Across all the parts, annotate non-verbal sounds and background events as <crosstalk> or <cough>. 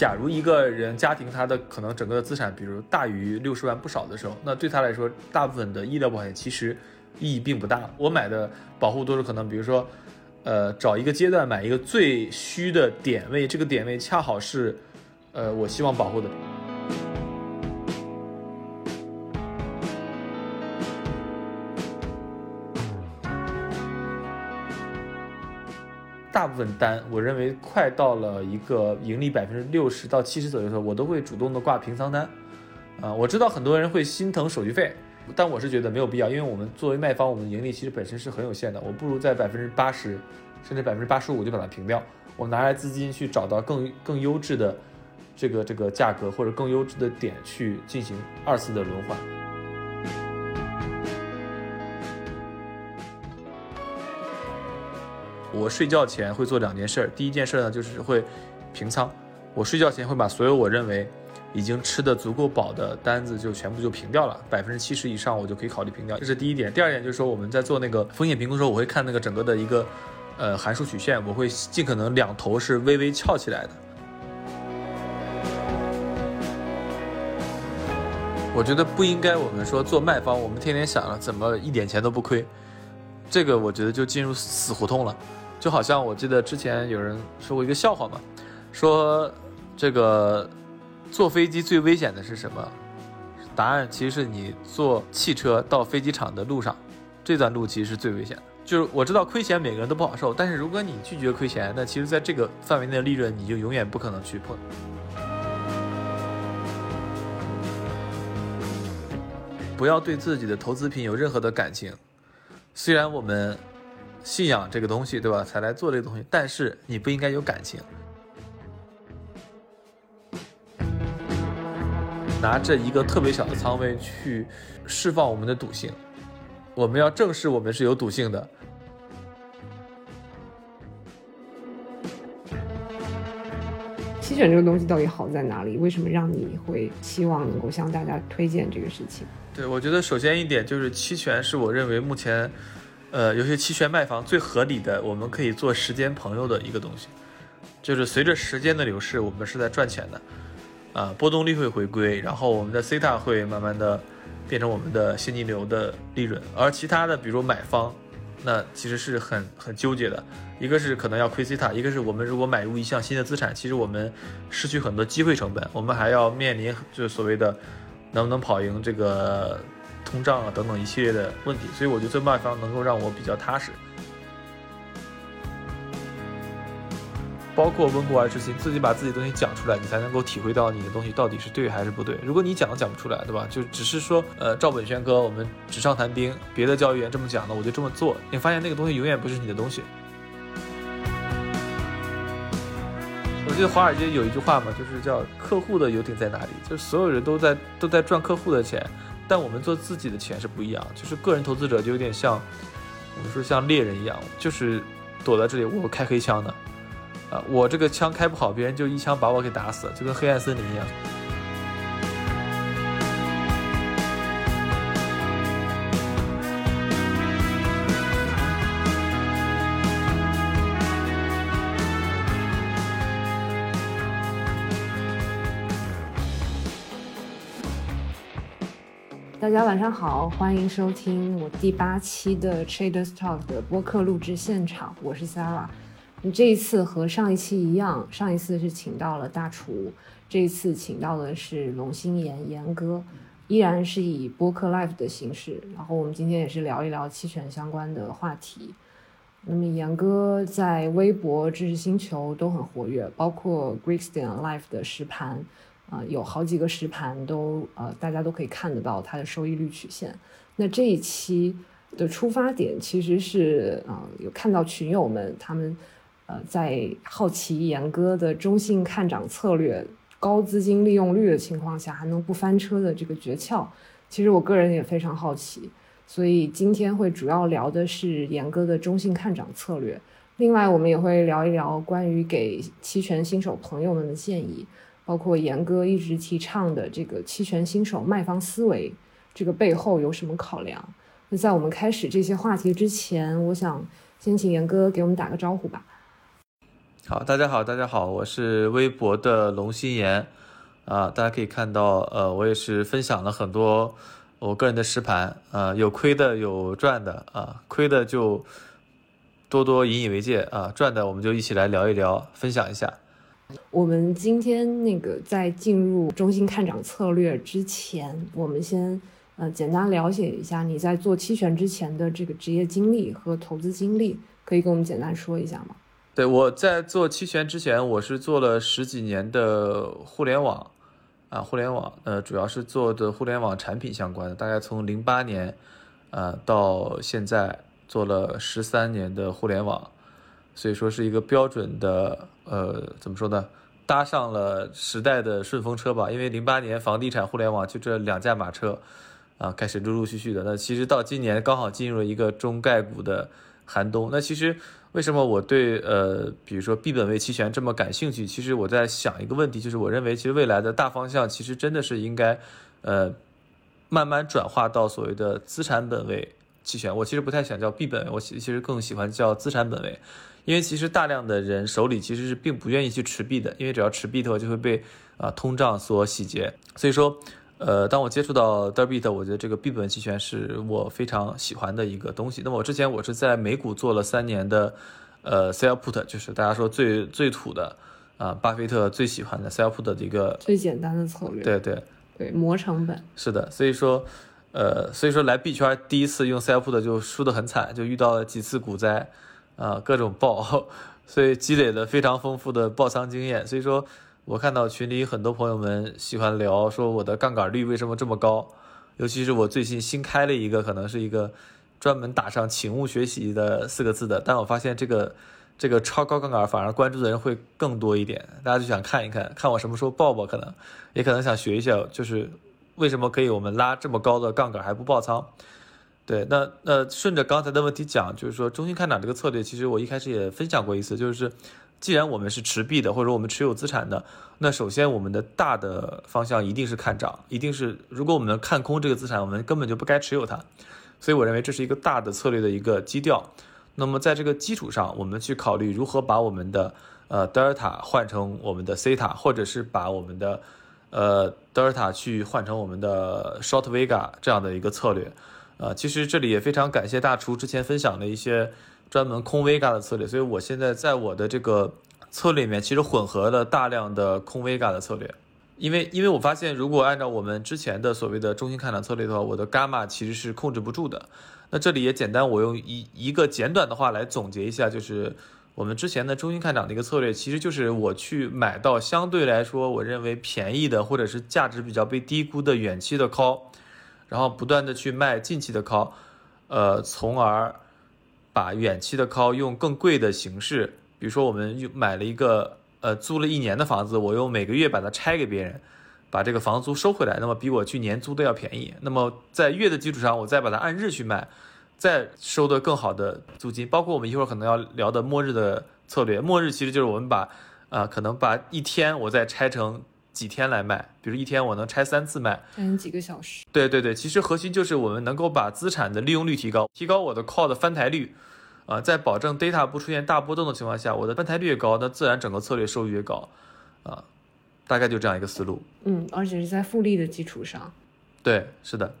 假如一个人家庭他的可能整个的资产，比如大于六十万不少的时候，那对他来说，大部分的医疗保险其实意义并不大。我买的保护都是可能，比如说，呃，找一个阶段买一个最虚的点位，这个点位恰好是，呃，我希望保护的。大部分单，我认为快到了一个盈利百分之六十到七十左右的时候，我都会主动的挂平仓单。啊，我知道很多人会心疼手续费，但我是觉得没有必要，因为我们作为卖方，我们的盈利其实本身是很有限的。我不如在百分之八十，甚至百分之八十五就把它平掉，我拿来资金去找到更更优质的这个这个价格或者更优质的点去进行二次的轮换。我睡觉前会做两件事，第一件事呢就是会平仓。我睡觉前会把所有我认为已经吃的足够饱的单子就全部就平掉了，百分之七十以上我就可以考虑平掉。这是第一点。第二点就是说我们在做那个风险评估的时候，我会看那个整个的一个呃函数曲线，我会尽可能两头是微微翘起来的。我觉得不应该，我们说做卖方，我们天天想着怎么一点钱都不亏，这个我觉得就进入死胡同了。就好像我记得之前有人说过一个笑话嘛，说这个坐飞机最危险的是什么？答案其实是你坐汽车到飞机场的路上，这段路其实是最危险的。就是我知道亏钱每个人都不好受，但是如果你拒绝亏钱，那其实在这个范围内的利润你就永远不可能去碰。不要对自己的投资品有任何的感情，虽然我们。信仰这个东西，对吧？才来做这个东西，但是你不应该有感情。拿着一个特别小的仓位去释放我们的赌性，我们要正视我们是有赌性的。期权这个东西到底好在哪里？为什么让你会希望能够向大家推荐这个事情？对，我觉得首先一点就是期权是我认为目前。呃，有些期权卖房最合理的，我们可以做时间朋友的一个东西，就是随着时间的流逝，我们是在赚钱的，啊，波动率会回归，然后我们的 C 塔会慢慢的变成我们的现金流的利润，而其他的，比如买方，那其实是很很纠结的，一个是可能要亏 C 塔，一个是我们如果买入一项新的资产，其实我们失去很多机会成本，我们还要面临就是所谓的能不能跑赢这个。通胀啊等等一系列的问题，所以我觉得这卖方能够让我比较踏实。包括温故而知新，自己把自己东西讲出来，你才能够体会到你的东西到底是对还是不对。如果你讲都讲不出来，对吧？就只是说，呃，照本宣科，我们纸上谈兵，别的教育员这么讲的，我就这么做。你发现那个东西永远不是你的东西。我记得华尔街有一句话嘛，就是叫“客户的游艇在哪里”，就是所有人都在都在赚客户的钱。但我们做自己的钱是不一样，就是个人投资者就有点像，我们说像猎人一样，就是躲在这里，我开黑枪的，啊，我这个枪开不好，别人就一枪把我给打死，就跟黑暗森林一样。大家晚上好，欢迎收听我第八期的 Traders Talk 的播客录制现场，我是 Sarah。这一次和上一期一样，上一次是请到了大厨，这一次请到的是龙心言言哥，依然是以播客 live 的形式。然后我们今天也是聊一聊期权相关的话题。那么言哥在微博、知识星球都很活跃，包括 Greekstone Live 的实盘。啊，有好几个实盘都呃，大家都可以看得到它的收益率曲线。那这一期的出发点其实是啊，有看到群友们他们呃在好奇严哥的中性看涨策略、高资金利用率的情况下还能不翻车的这个诀窍。其实我个人也非常好奇，所以今天会主要聊的是严哥的中性看涨策略。另外，我们也会聊一聊关于给期权新手朋友们的建议。包括严哥一直提倡的这个期权新手卖方思维，这个背后有什么考量？那在我们开始这些话题之前，我想先请严哥给我们打个招呼吧。好，大家好，大家好，我是微博的龙心言啊，大家可以看到，呃，我也是分享了很多我个人的实盘啊，有亏的，有赚的啊，亏的就多多引以为戒啊，赚的我们就一起来聊一聊，分享一下。我们今天那个在进入中心看涨策略之前，我们先呃简单了解一下你在做期权之前的这个职业经历和投资经历，可以跟我们简单说一下吗？对，我在做期权之前，我是做了十几年的互联网啊，互联网呃，主要是做的互联网产品相关的，大概从零八年呃到现在做了十三年的互联网，所以说是一个标准的呃怎么说呢，搭上了时代的顺风车吧。因为零八年房地产互联网就这两驾马车啊，开始陆陆续续的。那其实到今年刚好进入了一个中概股的寒冬。那其实。为什么我对呃，比如说 B 本位期权这么感兴趣？其实我在想一个问题，就是我认为其实未来的大方向其实真的是应该，呃，慢慢转化到所谓的资产本位期权。我其实不太想叫 B 本位，我其实更喜欢叫资产本位，因为其实大量的人手里其实是并不愿意去持币的，因为只要持币的话就会被啊通胀所洗劫，所以说。呃，当我接触到 Derbit，我觉得这个 B 本期权是我非常喜欢的一个东西。那么我之前我是在美股做了三年的，呃，Sell Put，就是大家说最最土的啊，巴菲特最喜欢的 Sell Put 的一个最简单的策略。对对对，磨成本。是的，所以说，呃，所以说来币圈第一次用 Sell Put 就输得很惨，就遇到了几次股灾，啊，各种爆，<laughs> 所以积累了非常丰富的爆仓经验。所以说。我看到群里很多朋友们喜欢聊，说我的杠杆率为什么这么高？尤其是我最近新开了一个，可能是一个专门打上“请勿学习”的四个字的，但我发现这个这个超高杠杆反而关注的人会更多一点，大家就想看一看，看我什么时候爆爆，可能也可能想学一下，就是为什么可以我们拉这么高的杠杆还不爆仓？对，那那顺着刚才的问题讲，就是说中心看涨这个策略，其实我一开始也分享过一次，就是。既然我们是持币的，或者我们持有资产的，那首先我们的大的方向一定是看涨，一定是如果我们看空这个资产，我们根本就不该持有它。所以我认为这是一个大的策略的一个基调。那么在这个基础上，我们去考虑如何把我们的呃德尔塔换成我们的西塔，或者是把我们的呃德尔塔去换成我们的 short vega 这样的一个策略。呃，其实这里也非常感谢大厨之前分享的一些。专门空 Vega 的策略，所以我现在在我的这个策略里面，其实混合了大量的空 Vega 的策略，因为因为我发现，如果按照我们之前的所谓的中心看涨策略的话，我的伽马其实是控制不住的。那这里也简单，我用一一个简短的话来总结一下，就是我们之前的中心看涨的一个策略，其实就是我去买到相对来说我认为便宜的，或者是价值比较被低估的远期的 call，然后不断的去卖近期的 call，呃，从而。把远期的 call 用更贵的形式，比如说我们买了一个呃租了一年的房子，我用每个月把它拆给别人，把这个房租收回来，那么比我去年租的要便宜。那么在月的基础上，我再把它按日去卖，再收的更好的租金。包括我们一会儿可能要聊的末日的策略，末日其实就是我们把啊可能把一天我再拆成。几天来卖，比如一天我能拆三次卖，嗯，几个小时。对对对，其实核心就是我们能够把资产的利用率提高，提高我的 call 的翻台率，啊，在保证 data 不出现大波动的情况下，我的翻台率越高，那自然整个策略收益越高，啊，大概就这样一个思路。嗯，而且是在复利的基础上。对，是的。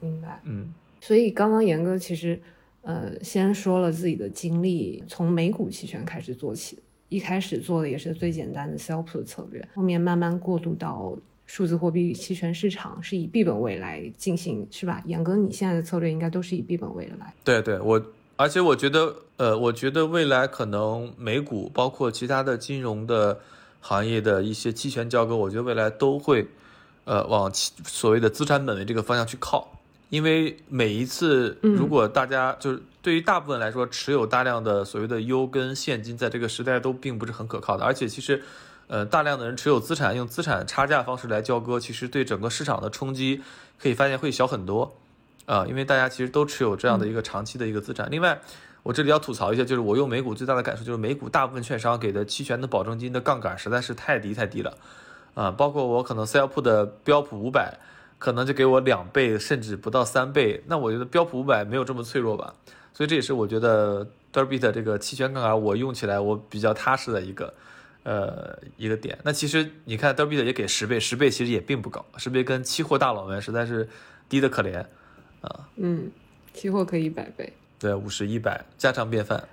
明白。嗯。所以刚刚严哥其实，呃，先说了自己的经历，从美股期权开始做起。一开始做的也是最简单的 sell put 策略，后面慢慢过渡到数字货币期权市场，是以 B 本位来进行，是吧？杨哥，你现在的策略应该都是以 B 本位的来。对对，我而且我觉得，呃，我觉得未来可能美股包括其他的金融的行业的一些期权交割，我觉得未来都会，呃，往所谓的资产本位这个方向去靠。因为每一次，如果大家就是对于大部分来说，持有大量的所谓的优跟现金，在这个时代都并不是很可靠的。而且其实，呃，大量的人持有资产，用资产差价方式来交割，其实对整个市场的冲击可以发现会小很多，啊，因为大家其实都持有这样的一个长期的一个资产。另外，我这里要吐槽一下，就是我用美股最大的感受就是美股大部分券商给的期权的保证金的杠杆实在是太低太低了，啊，包括我可能 sell put 的标普五百。可能就给我两倍，甚至不到三倍。那我觉得标普五百没有这么脆弱吧，所以这也是我觉得 Derbit 这个期权杠杆，我用起来我比较踏实的一个呃一个点。那其实你看 Derbit 也给十倍，十倍其实也并不高，十倍跟期货大佬们实在是低的可怜啊。嗯，期货可以一百倍。对，五十、一百，家常便饭。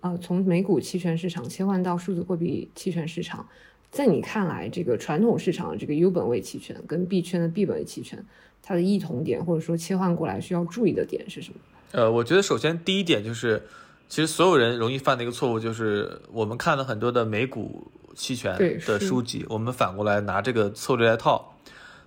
呃，从美股期权市场切换到数字货币期权市场，在你看来，这个传统市场的这个 U 本位期权跟 B 圈的 B 本位期权，它的异同点或者说切换过来需要注意的点是什么？呃，我觉得首先第一点就是，其实所有人容易犯的一个错误就是，我们看了很多的美股期权的书籍，我们反过来拿这个策略来套。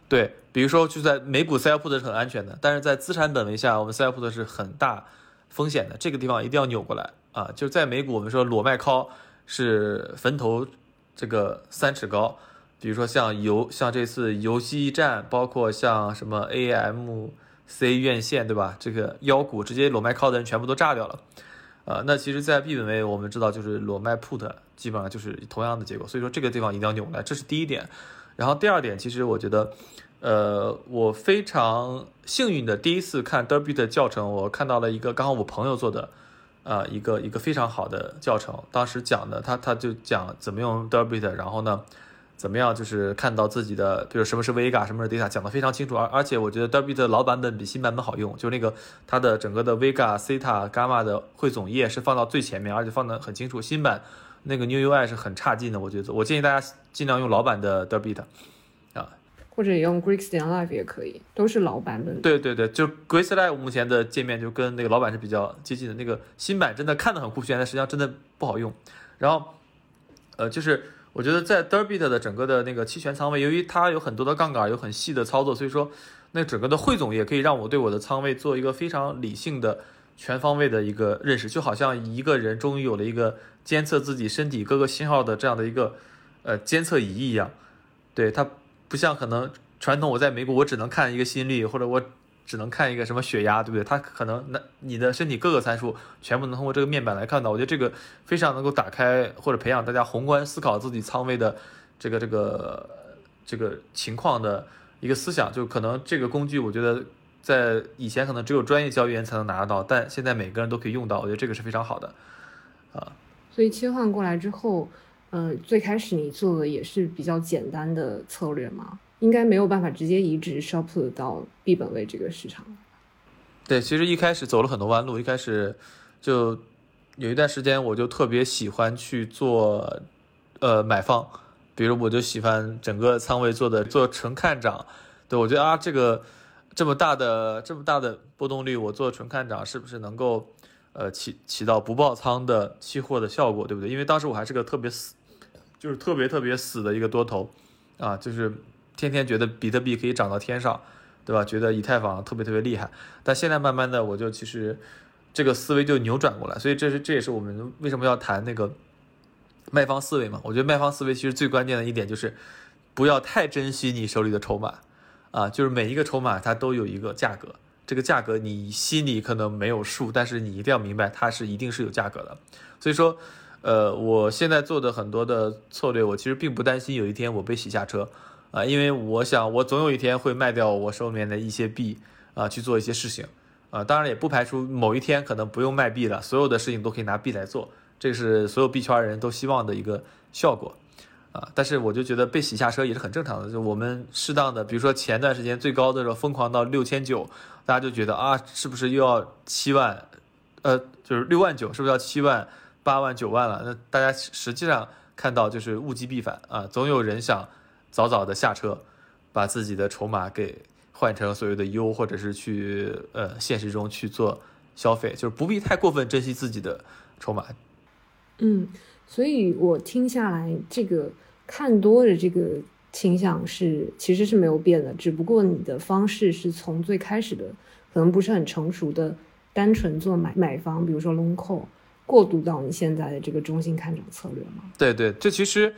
对，比如说就在美股 sell put 是很安全的，但是在资产本位下，我们 sell put 是很大。风险的这个地方一定要扭过来啊！就在美股，我们说裸卖 call 是坟头这个三尺高，比如说像游像这次游戏驿站，包括像什么 C 院线，对吧？这个妖股直接裸卖 call 的人全部都炸掉了呃！那其实，在 B 本位我们知道就是裸卖 put，基本上就是同样的结果，所以说这个地方一定要扭来，这是第一点。然后第二点，其实我觉得。呃，我非常幸运的第一次看 Derbit 的教程，我看到了一个刚好我朋友做的，呃，一个一个非常好的教程。当时讲的，他他就讲怎么用 Derbit，然后呢，怎么样就是看到自己的，比如什么是 Vega，什么是 Data，讲的非常清楚。而而且我觉得 Derbit 老版本比新版本好用，就那个它的整个的 Vega、Theta、Gamma 的汇总页是放到最前面，而且放的很清楚。新版那个 New UI 是很差劲的，我觉得。我建议大家尽量用老版的 Derbit。或者用 Greeks 点 Live 也可以，都是老版本。对对对，就 Greeks Live 目前的界面就跟那个老版是比较接近的。那个新版真的看的很酷炫，但实际上真的不好用。然后，呃，就是我觉得在 Derbit 的整个的那个期权仓位，由于它有很多的杠杆，有很细的操作，所以说那整个的汇总也可以让我对我的仓位做一个非常理性的全方位的一个认识，就好像一个人终于有了一个监测自己身体各个信号的这样的一个呃监测仪一样，对它。不像可能传统，我在美股我只能看一个心率，或者我只能看一个什么血压，对不对？它可能那你的身体各个参数全部能通过这个面板来看到。我觉得这个非常能够打开或者培养大家宏观思考自己仓位的这个这个这个情况的一个思想。就可能这个工具，我觉得在以前可能只有专业交易员才能拿得到，但现在每个人都可以用到。我觉得这个是非常好的啊。所以切换过来之后。呃，最开始你做的也是比较简单的策略吗？应该没有办法直接移植 Shop 到 B 本位这个市场。对，其实一开始走了很多弯路，一开始就有一段时间我就特别喜欢去做呃买方，比如我就喜欢整个仓位做的做纯看涨。对我觉得啊，这个这么大的这么大的波动率，我做纯看涨是不是能够呃起起到不爆仓的期货的效果，对不对？因为当时我还是个特别死。就是特别特别死的一个多头，啊，就是天天觉得比特币可以涨到天上，对吧？觉得以太坊特别特别厉害。但现在慢慢的，我就其实这个思维就扭转过来。所以这是这也是我们为什么要谈那个卖方思维嘛？我觉得卖方思维其实最关键的一点就是不要太珍惜你手里的筹码，啊，就是每一个筹码它都有一个价格，这个价格你心里可能没有数，但是你一定要明白它是一定是有价格的。所以说。呃，我现在做的很多的策略，我其实并不担心有一天我被洗下车，啊，因为我想我总有一天会卖掉我手里面的一些币，啊，去做一些事情，啊，当然也不排除某一天可能不用卖币了，所有的事情都可以拿币来做，这是所有币圈人都希望的一个效果，啊，但是我就觉得被洗下车也是很正常的，就我们适当的，比如说前段时间最高的时候疯狂到六千九，大家就觉得啊，是不是又要七万，呃，就是六万九，是不是要七万？八万九万了，那大家实际上看到就是物极必反啊，总有人想早早的下车，把自己的筹码给换成所谓的优或者是去呃现实中去做消费，就是不必太过分珍惜自己的筹码。嗯，所以我听下来，这个看多的这个倾向是其实是没有变的，只不过你的方式是从最开始的可能不是很成熟的单纯做买买方，比如说 long call。过渡到你现在的这个中心看涨策略嘛？对对，这其实，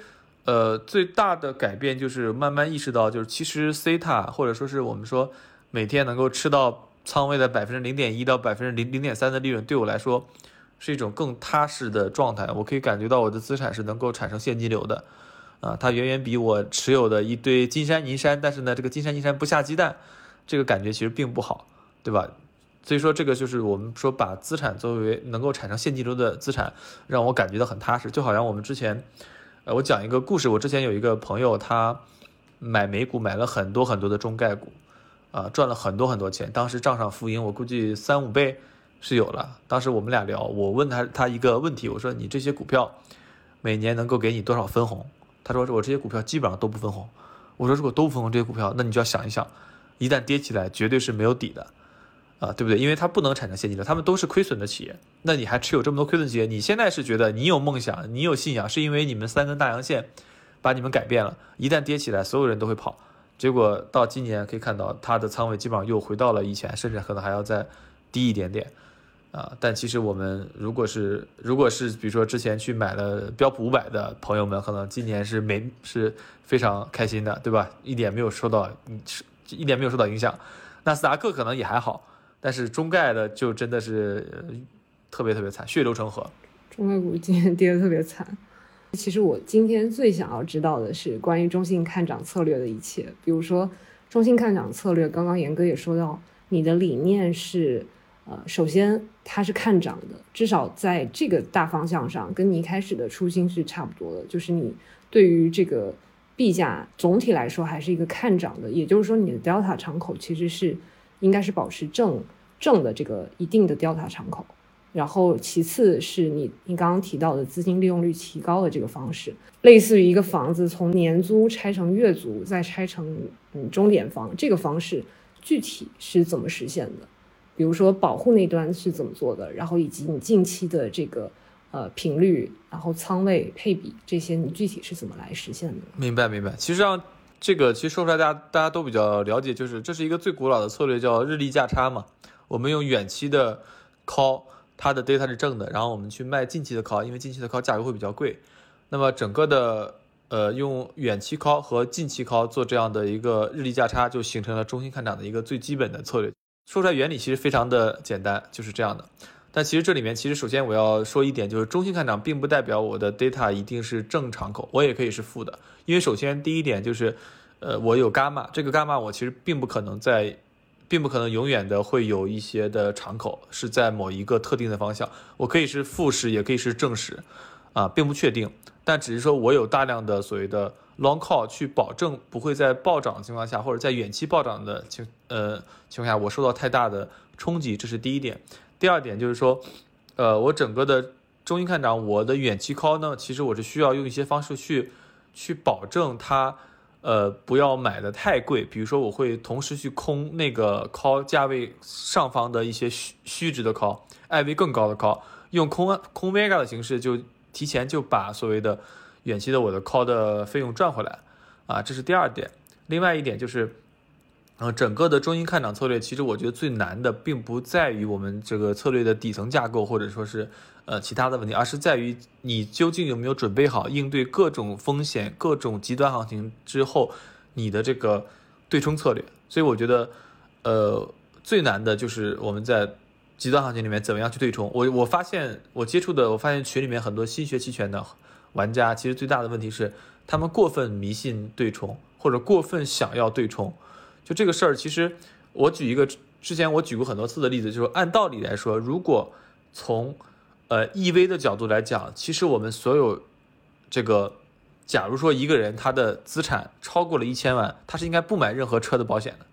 呃，最大的改变就是慢慢意识到，就是其实 C 塔或者说是我们说每天能够吃到仓位的百分之零点一到百分之零零点三的利润，对我来说是一种更踏实的状态。我可以感觉到我的资产是能够产生现金流的，啊，它远远比我持有的一堆金山银山，但是呢，这个金山银山不下鸡蛋，这个感觉其实并不好，对吧？所以说这个就是我们说把资产作为能够产生现金流的资产，让我感觉到很踏实。就好像我们之前，我讲一个故事，我之前有一个朋友，他买美股买了很多很多的中概股，啊，赚了很多很多钱，当时账上浮盈，我估计三五倍是有了。当时我们俩聊，我问他他一个问题，我说你这些股票每年能够给你多少分红？他说我这些股票基本上都不分红。我说如果都不分红这些股票，那你就要想一想，一旦跌起来，绝对是没有底的。啊，对不对？因为它不能产生现金流，他们都是亏损的企业。那你还持有这么多亏损企业？你现在是觉得你有梦想，你有信仰，是因为你们三根大阳线把你们改变了。一旦跌起来，所有人都会跑。结果到今年可以看到，它的仓位基本上又回到了以前，甚至可能还要再低一点点。啊，但其实我们如果是如果是比如说之前去买了标普五百的朋友们，可能今年是没是非常开心的，对吧？一点没有受到是一点没有受到影响。纳斯达克可能也还好。但是中概的就真的是特别特别惨，血流成河。中概股今天 <laughs> 跌的特别惨。其实我今天最想要知道的是关于中性看涨策略的一切，比如说中性看涨策略，刚刚严哥也说到，你的理念是，呃，首先它是看涨的，至少在这个大方向上，跟你一开始的初心是差不多的，就是你对于这个币价总体来说还是一个看涨的，也就是说你的 delta 敞口其实是。应该是保持正正的这个一定的 delta 敞口，然后其次是你你刚刚提到的资金利用率提高的这个方式，类似于一个房子从年租拆成月租，再拆成嗯钟点房这个方式，具体是怎么实现的？比如说保护那端是怎么做的？然后以及你近期的这个呃频率，然后仓位配比这些，你具体是怎么来实现的？明白明白，其实上。这个其实说出来，大家大家都比较了解，就是这是一个最古老的策略，叫日历价差嘛。我们用远期的 call，它的 data 是正的，然后我们去卖近期的 call，因为近期的 call 价格会比较贵。那么整个的呃用远期 call 和近期 call 做这样的一个日历价差，就形成了中心看涨的一个最基本的策略。说出来原理其实非常的简单，就是这样的。但其实这里面，其实首先我要说一点，就是中性看涨并不代表我的 data 一定是正敞口，我也可以是负的。因为首先第一点就是，呃，我有伽马，这个伽马我其实并不可能在，并不可能永远的会有一些的敞口是在某一个特定的方向，我可以是负时，也可以是正时，啊，并不确定。但只是说我有大量的所谓的 long call 去保证不会在暴涨的情况下，或者在远期暴涨的情呃情况下，我受到太大的冲击，这是第一点。第二点就是说，呃，我整个的中心看涨，我的远期 call 呢，其实我是需要用一些方式去去保证它，呃，不要买的太贵。比如说，我会同时去空那个 call 价位上方的一些虚虚值的 call，IV 更高的 call，用空空 vega 的形式，就提前就把所谓的远期的我的 call 的费用赚回来，啊，这是第二点。另外一点就是。呃，整个的中心看涨策略，其实我觉得最难的，并不在于我们这个策略的底层架构，或者说是呃其他的问题，而是在于你究竟有没有准备好应对各种风险、各种极端行情之后，你的这个对冲策略。所以我觉得，呃，最难的就是我们在极端行情里面怎么样去对冲。我我发现我接触的，我发现群里面很多新学期权的玩家，其实最大的问题是他们过分迷信对冲，或者过分想要对冲。就这个事儿，其实我举一个之前我举过很多次的例子，就是按道理来说，如果从呃 EV 的角度来讲，其实我们所有这个，假如说一个人他的资产超过了一千万，他是应该不买任何车的保险的，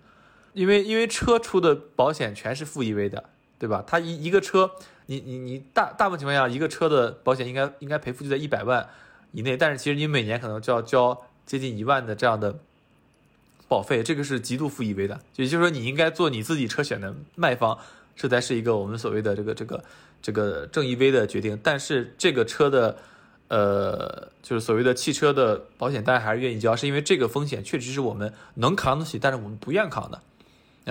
因为因为车出的保险全是负 EV 的，对吧？他一一个车，你你你大大部分情况下，一个车的保险应该应该赔付就在一百万以内，但是其实你每年可能就要交接近一万的这样的。保费这个是极度负 EV 的，也就是说你应该做你自己车险的卖方，这才是一个我们所谓的这个这个这个正 EV 的决定。但是这个车的，呃，就是所谓的汽车的保险，大家还是愿意交，是因为这个风险确实是我们能扛得起，但是我们不愿扛的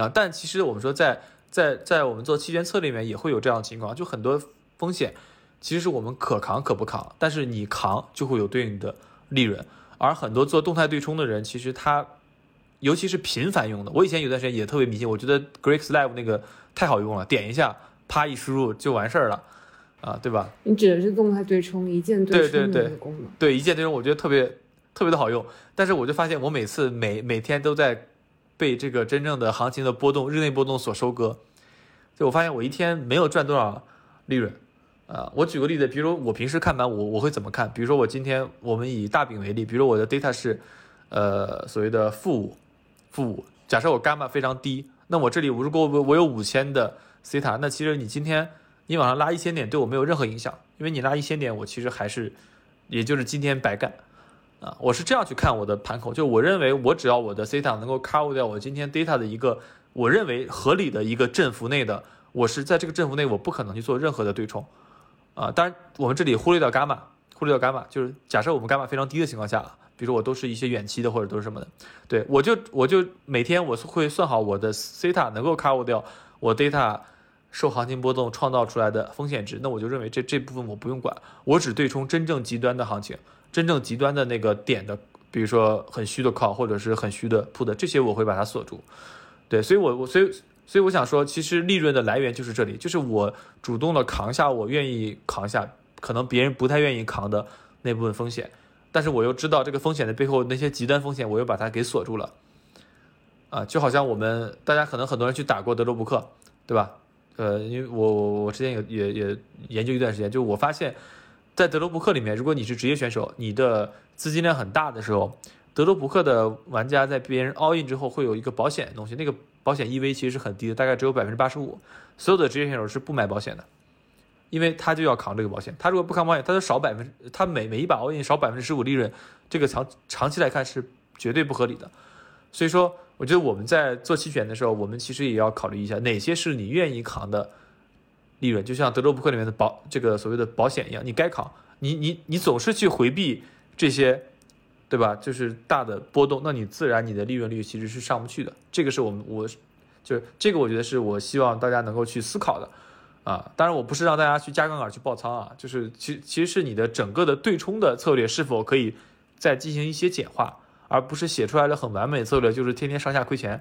啊。但其实我们说在在在我们做期权策略里面也会有这样的情况，就很多风险其实是我们可扛可不扛，但是你扛就会有对应的利润。而很多做动态对冲的人，其实他。尤其是频繁用的，我以前有段时间也特别迷信，我觉得 Greek Live 那个太好用了，点一下，啪一输入就完事儿了，啊，对吧？你指的是动态对冲，一键对冲的功能？对，一键对冲，我觉得特别特别的好用。但是我就发现，我每次每每天都在被这个真正的行情的波动、日内波动所收割，就我发现我一天没有赚多少利润。啊，我举个例子，比如我平时看盘，我我会怎么看？比如说我今天我们以大饼为例，比如我的 data 是，呃，所谓的负五，负五。假设我伽马非常低，那我这里如果我我有五千的西塔，那其实你今天你往上拉一千点对我没有任何影响，因为你拉一千点，我其实还是，也就是今天白干。啊，我是这样去看我的盘口，就我认为我只要我的西塔能够 cover 掉我今天 data 的一个我认为合理的一个振幅内的，我是在这个振幅内，我不可能去做任何的对冲。啊，当然我们这里忽略掉伽马，忽略掉伽马，就是假设我们伽马非常低的情况下，比如说我都是一些远期的或者都是什么的，对我就我就每天我会算好我的 theta 能够 cover 掉我 data 受行情波动创造出来的风险值，那我就认为这这部分我不用管，我只对冲真正极端的行情，真正极端的那个点的，比如说很虚的 call 或者是很虚的 put，这些我会把它锁住，对，所以我我所以。所以我想说，其实利润的来源就是这里，就是我主动的扛下我愿意扛下，可能别人不太愿意扛的那部分风险，但是我又知道这个风险的背后那些极端风险，我又把它给锁住了。啊，就好像我们大家可能很多人去打过德州扑克，对吧？呃，因为我我我之前有也也研究一段时间，就我发现，在德州扑克里面，如果你是职业选手，你的资金量很大的时候，德州扑克的玩家在别人 all in 之后会有一个保险的东西，那个。保险 EV 其实是很低的，大概只有百分之八十五。所有的职业选手是不买保险的，因为他就要扛这个保险。他如果不扛保险，他就少百分，他每每一把 all in 少百分之十五利润，这个长长期来看是绝对不合理的。所以说，我觉得我们在做期权的时候，我们其实也要考虑一下哪些是你愿意扛的利润。就像德州扑克里面的保这个所谓的保险一样，你该扛，你你你总是去回避这些。对吧？就是大的波动，那你自然你的利润率其实是上不去的。这个是我们我，就是这个我觉得是我希望大家能够去思考的，啊，当然我不是让大家去加杠杆去爆仓啊，就是其其实是你的整个的对冲的策略是否可以再进行一些简化，而不是写出来的很完美策略就是天天上下亏钱，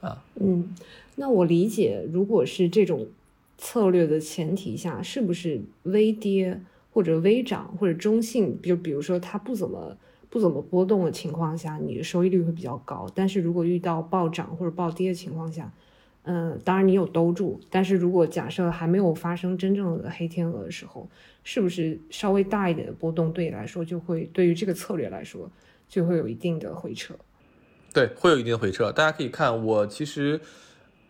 啊。嗯，那我理解，如果是这种策略的前提下，是不是微跌或者微涨或者中性，就比如说它不怎么。不怎么波动的情况下，你的收益率会比较高。但是如果遇到暴涨或者暴跌的情况下，嗯，当然你有兜住。但是如果假设还没有发生真正的黑天鹅的时候，是不是稍微大一点的波动对你来说就会对于这个策略来说就会有一定的回撤？对，会有一定的回撤。大家可以看我其实。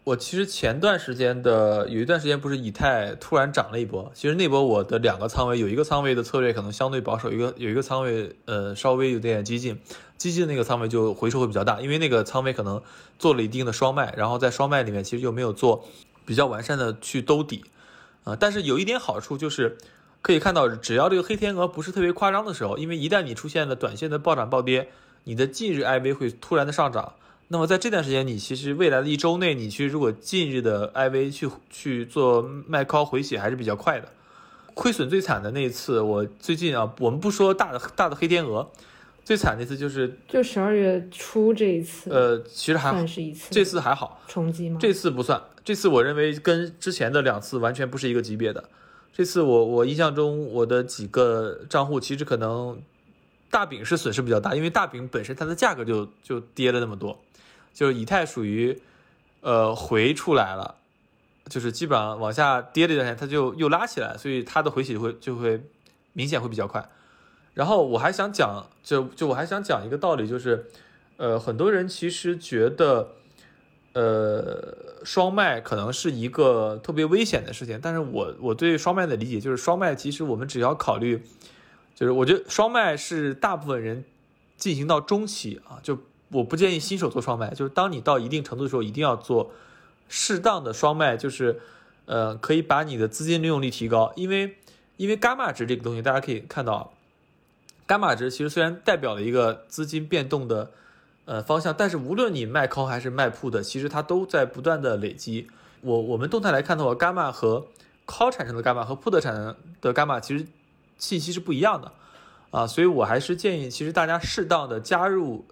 我其实前段时间的有一段时间不是以太突然涨了一波，其实那波我的两个仓位有一个仓位的策略可能相对保守，一个有一个仓位呃稍微有点激进，激进的那个仓位就回收会比较大，因为那个仓位可能做了一定的双卖，然后在双卖里面其实又没有做比较完善的去兜底，啊，但是有一点好处就是可以看到，只要这个黑天鹅不是特别夸张的时候，因为一旦你出现了短线的暴涨暴跌，你的近日 IV 会突然的上涨。那么在这段时间，你其实未来的一周内，你去如果近日的 IV 去去做卖 call 回血还是比较快的。亏损最惨的那一次，我最近啊，我们不说大的大的黑天鹅，最惨的一次就是就十二月初这一次。呃，其实还算是一次，这次还好。冲击吗？这次不算，这次我认为跟之前的两次完全不是一个级别的。这次我我印象中我的几个账户其实可能大饼是损失比较大，因为大饼本身它的价格就就跌了那么多。就是以太属于，呃，回出来了，就是基本上往下跌了一段时间，它就又拉起来，所以它的回血会就会明显会比较快。然后我还想讲，就就我还想讲一个道理，就是，呃，很多人其实觉得，呃，双卖可能是一个特别危险的事情，但是我我对双卖的理解就是，双卖其实我们只要考虑，就是我觉得双卖是大部分人进行到中期啊，就。我不建议新手做双卖，就是当你到一定程度的时候，一定要做适当的双卖，就是，呃，可以把你的资金利用率提高。因为，因为伽马值这个东西，大家可以看到，伽马值其实虽然代表了一个资金变动的，呃方向，但是无论你卖空还是卖 put，其实它都在不断的累积。我我们动态来看的话，伽马和 call 产生的伽马和 put 产生的伽马其实信息是不一样的，啊，所以我还是建议，其实大家适当的加入。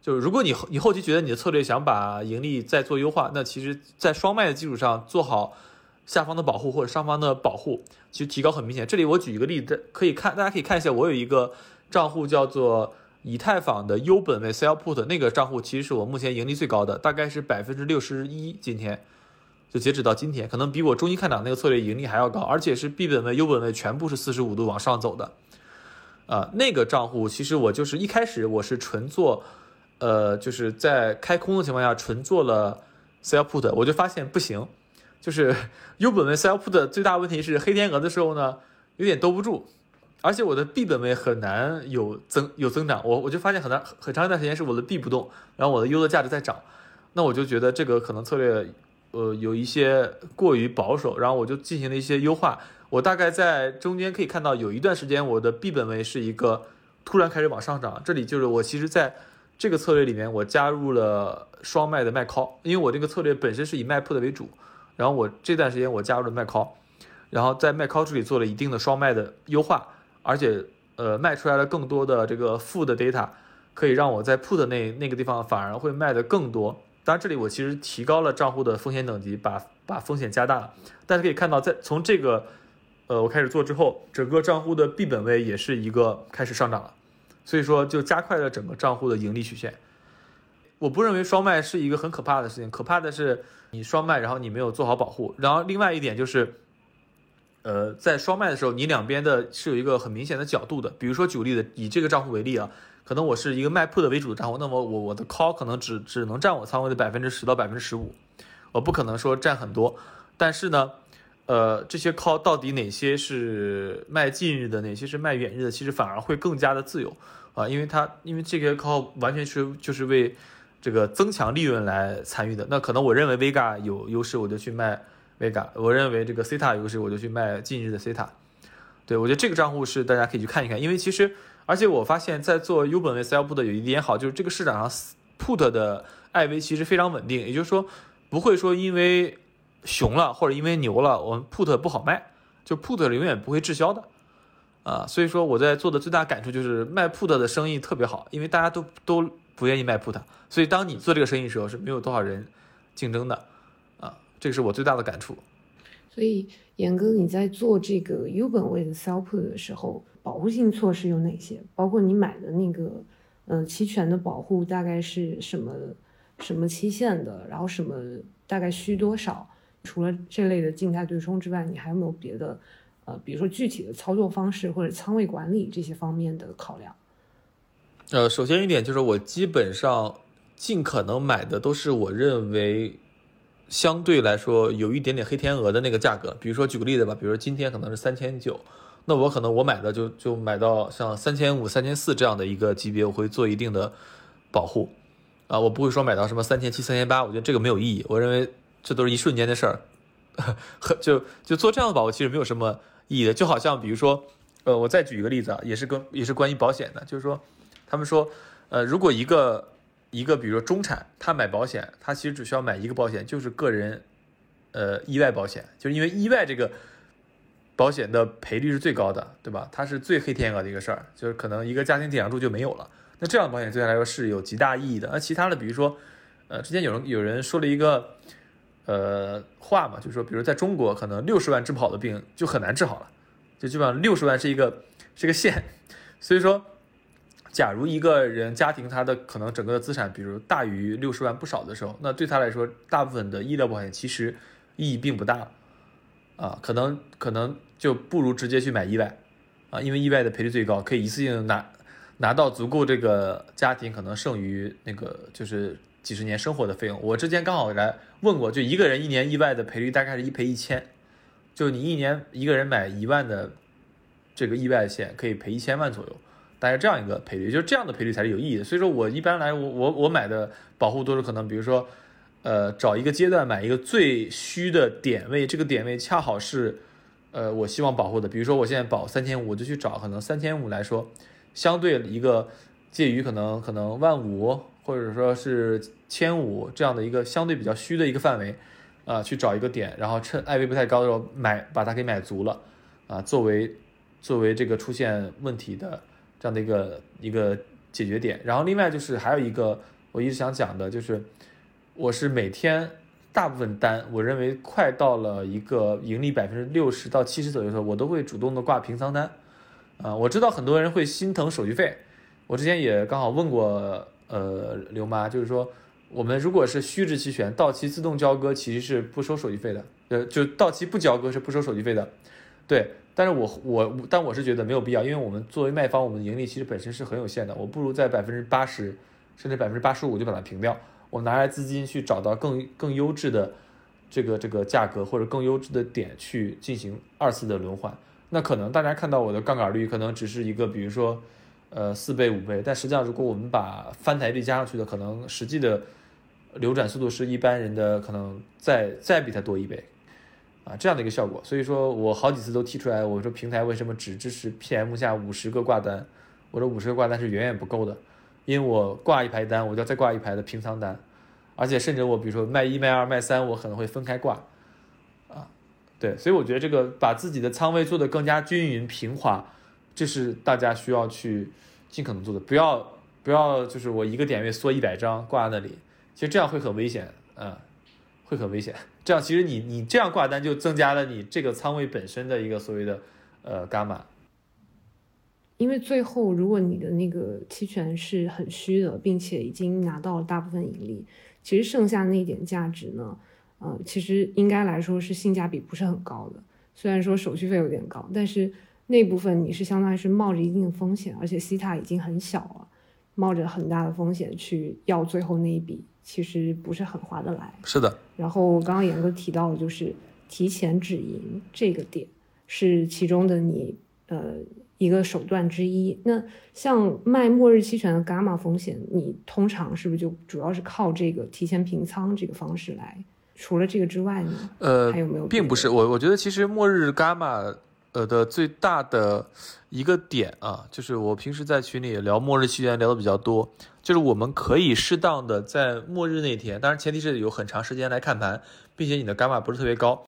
就是如果你你后期觉得你的策略想把盈利再做优化，那其实，在双卖的基础上做好下方的保护或者上方的保护，其实提高很明显。这里我举一个例子，可以看，大家可以看一下，我有一个账户叫做以太坊的优本位 sell put，那个账户其实是我目前盈利最高的，大概是百分之六十一。今天就截止到今天，可能比我中医看档那个策略盈利还要高，而且是 B 本位、U 本位全部是四十五度往上走的。啊，那个账户其实我就是一开始我是纯做，呃，就是在开空的情况下纯做了 sell put，我就发现不行，就是 U 本位 sell put 最大问题是黑天鹅的时候呢有点兜不住，而且我的 B 本位很难有增有增长，我我就发现很难很长一段时间是我的 B 不动，然后我的 U 的价值在涨，那我就觉得这个可能策略呃有一些过于保守，然后我就进行了一些优化。我大概在中间可以看到，有一段时间我的 B 本位是一个突然开始往上涨。这里就是我其实在这个策略里面，我加入了双卖的卖 call，因为我这个策略本身是以卖 put 为主。然后我这段时间我加入了卖 call，然后在卖 call 这里做了一定的双卖的优化，而且呃卖出来了更多的这个负的 data，可以让我在 put 那那个地方反而会卖的更多。当然这里我其实提高了账户的风险等级，把把风险加大了。大家可以看到，在从这个。呃，我开始做之后，整个账户的 B 本位也是一个开始上涨了，所以说就加快了整个账户的盈利曲线。我不认为双卖是一个很可怕的事情，可怕的是你双卖，然后你没有做好保护。然后另外一点就是，呃，在双卖的时候，你两边的是有一个很明显的角度的。比如说举例的，以这个账户为例啊，可能我是一个卖 put 为主的账户，那么我我的 call 可能只只能占我仓位的百分之十到百分之十五，我不可能说占很多，但是呢。呃，这些 call 到底哪些是卖近日的，哪些是卖远日的？其实反而会更加的自由啊，因为它因为这个 call 完全是就是为这个增强利润来参与的。那可能我认为 Vega 有优势，我就去卖 Vega；我认为这个 Ceta 有优势，我就去卖近日的 Ceta。对我觉得这个账户是大家可以去看一看，因为其实而且我发现，在做 U 本位 sell put 的有一点好，就是这个市场上 put 的艾维其实非常稳定，也就是说不会说因为。熊了或者因为牛了，我们 put 不好卖，就 put 永远不会滞销的，啊，所以说我在做的最大感触就是卖 put 的生意特别好，因为大家都都不愿意卖 put，所以当你做这个生意的时候是没有多少人竞争的，这个是我最大的感触。所以严哥，你在做这个 U 本位的 sell put 的时候，保护性措施有哪些？包括你买的那个，嗯，期权的保护大概是什么什么期限的？然后什么大概需多少？除了这类的静态对冲之外，你还有没有别的，呃，比如说具体的操作方式或者仓位管理这些方面的考量？呃，首先一点就是我基本上尽可能买的都是我认为相对来说有一点点黑天鹅的那个价格。比如说举个例子吧，比如说今天可能是三千九，那我可能我买的就就买到像三千五、三千四这样的一个级别，我会做一定的保护啊，我不会说买到什么三千七、三千八，我觉得这个没有意义。我认为。这都是一瞬间的事儿，<laughs> 就就做这样的保护其实没有什么意义的，就好像比如说，呃，我再举一个例子啊，也是跟也是关于保险的，就是说，他们说，呃，如果一个一个比如说中产他买保险，他其实只需要买一个保险，就是个人，呃，意外保险，就是因为意外这个保险的赔率是最高的，对吧？它是最黑天鹅的一个事儿，就是可能一个家庭顶梁柱就没有了，那这样的保险对他来说是有极大意义的。那其他的，比如说，呃，之前有人有人说了一个。呃，话嘛，就是说，比如在中国，可能六十万治不好的病就很难治好了，就基本上六十万是一个是个线。所以说，假如一个人家庭他的可能整个的资产，比如大于六十万不少的时候，那对他来说，大部分的医疗保险其实意义并不大，啊，可能可能就不如直接去买意外，啊，因为意外的赔率最高，可以一次性拿拿到足够这个家庭可能剩余那个就是几十年生活的费用。我之前刚好来。问过，就一个人一年意外的赔率大概是一赔一千，就你一年一个人买一万的这个意外险，可以赔一千万左右，大概这样一个赔率，就是这样的赔率才是有意义的。所以说我一般来，我我我买的保护都是可能，比如说，呃，找一个阶段买一个最虚的点位，这个点位恰好是，呃，我希望保护的。比如说我现在保三千五，我就去找可能三千五来说，相对一个介于可能可能万五。或者说是千五这样的一个相对比较虚的一个范围，啊，去找一个点，然后趁 IV 不太高的时候买，把它给买足了，啊，作为作为这个出现问题的这样的一个一个解决点。然后另外就是还有一个我一直想讲的，就是我是每天大部分单，我认为快到了一个盈利百分之六十到七十左右的时候，我都会主动的挂平仓单，啊，我知道很多人会心疼手续费，我之前也刚好问过。呃，刘妈就是说，我们如果是虚值期权，到期自动交割其实是不收手续费的，呃，就到期不交割是不收手续费的，对。但是我我但我是觉得没有必要，因为我们作为卖方，我们的盈利其实本身是很有限的，我不如在百分之八十甚至百分之八十五就把它平掉，我拿来资金去找到更更优质的这个这个价格或者更优质的点去进行二次的轮换。那可能大家看到我的杠杆率可能只是一个，比如说呃四倍五倍，但实际上如果我们把翻台率加上去的，可能实际的流转速度是一般人的可能再再比它多一倍。啊，这样的一个效果，所以说我好几次都提出来，我说平台为什么只支持 PM 下五十个挂单？我说五十个挂单是远远不够的，因为我挂一排单，我就要再挂一排的平仓单，而且甚至我比如说卖一、卖二、卖三，我可能会分开挂，啊，对，所以我觉得这个把自己的仓位做得更加均匀平滑，这是大家需要去尽可能做的，不要不要就是我一个点位缩一百张挂那里，其实这样会很危险，啊。会很危险，这样其实你你这样挂单就增加了你这个仓位本身的一个所谓的呃伽马，因为最后如果你的那个期权是很虚的，并且已经拿到了大部分盈利，其实剩下那一点价值呢，呃，其实应该来说是性价比不是很高的。虽然说手续费有点高，但是那部分你是相当于是冒着一定的风险，而且西塔已经很小了，冒着很大的风险去要最后那一笔。其实不是很划得来，是的。然后刚刚严哥提到的就是提前止盈这个点，是其中的你呃一个手段之一。那像卖末日期权的伽马风险，你通常是不是就主要是靠这个提前平仓这个方式来？除了这个之外呢？呃，还有没有？并不是，我我觉得其实末日伽马。呃的最大的一个点啊，就是我平时在群里聊末日期权聊的比较多，就是我们可以适当的在末日那天，当然前提是有很长时间来看盘，并且你的伽马不是特别高，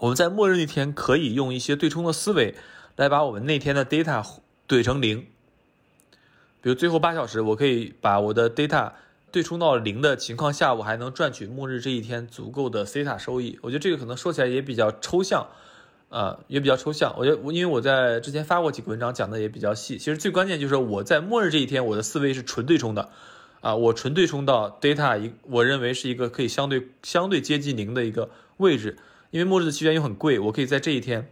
我们在末日那天可以用一些对冲的思维来把我们那天的 data 怼成零，比如最后八小时，我可以把我的 data 对冲到零的情况下，我还能赚取末日这一天足够的 theta 收益。我觉得这个可能说起来也比较抽象。啊，也比较抽象。我觉得因为我在之前发过几个文章，讲的也比较细。其实最关键就是我在末日这一天，我的思维是纯对冲的，啊，我纯对冲到 data 一，我认为是一个可以相对相对接近零的一个位置。因为末日的期权又很贵，我可以在这一天，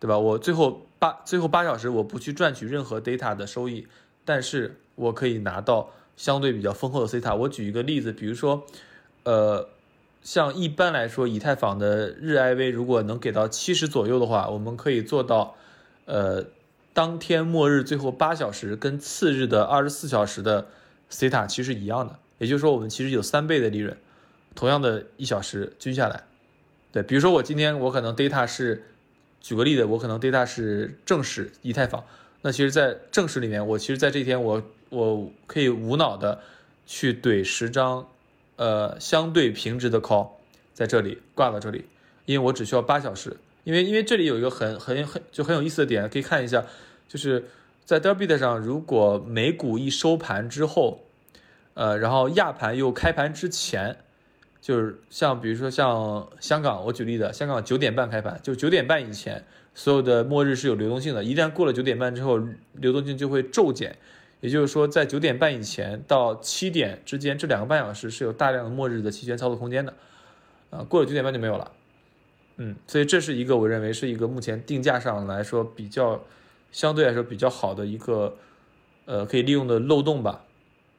对吧？我最后八最后八小时我不去赚取任何 data 的收益，但是我可以拿到相对比较丰厚的 theta。我举一个例子，比如说，呃。像一般来说，以太坊的日 IV 如果能给到七十左右的话，我们可以做到，呃，当天末日最后八小时跟次日的二十四小时的 theta 其实一样的，也就是说我们其实有三倍的利润，同样的一小时均下来，对，比如说我今天我可能 data 是，举个例子，我可能 data 是正史以太坊，那其实，在正史里面，我其实在这天我我可以无脑的去怼十张。呃，相对平值的 call 在这里挂到这里，因为我只需要八小时。因为因为这里有一个很很很就很有意思的点，可以看一下，就是在 Derby 上，如果美股一收盘之后，呃，然后亚盘又开盘之前，就是像比如说像香港，我举例的，香港九点半开盘，就九点半以前，所有的末日是有流动性的，一旦过了九点半之后，流动性就会骤减。也就是说，在九点半以前到七点之间这两个半小时是有大量的末日的期权操作空间的，啊，过了九点半就没有了，嗯，所以这是一个我认为是一个目前定价上来说比较相对来说比较好的一个呃可以利用的漏洞吧，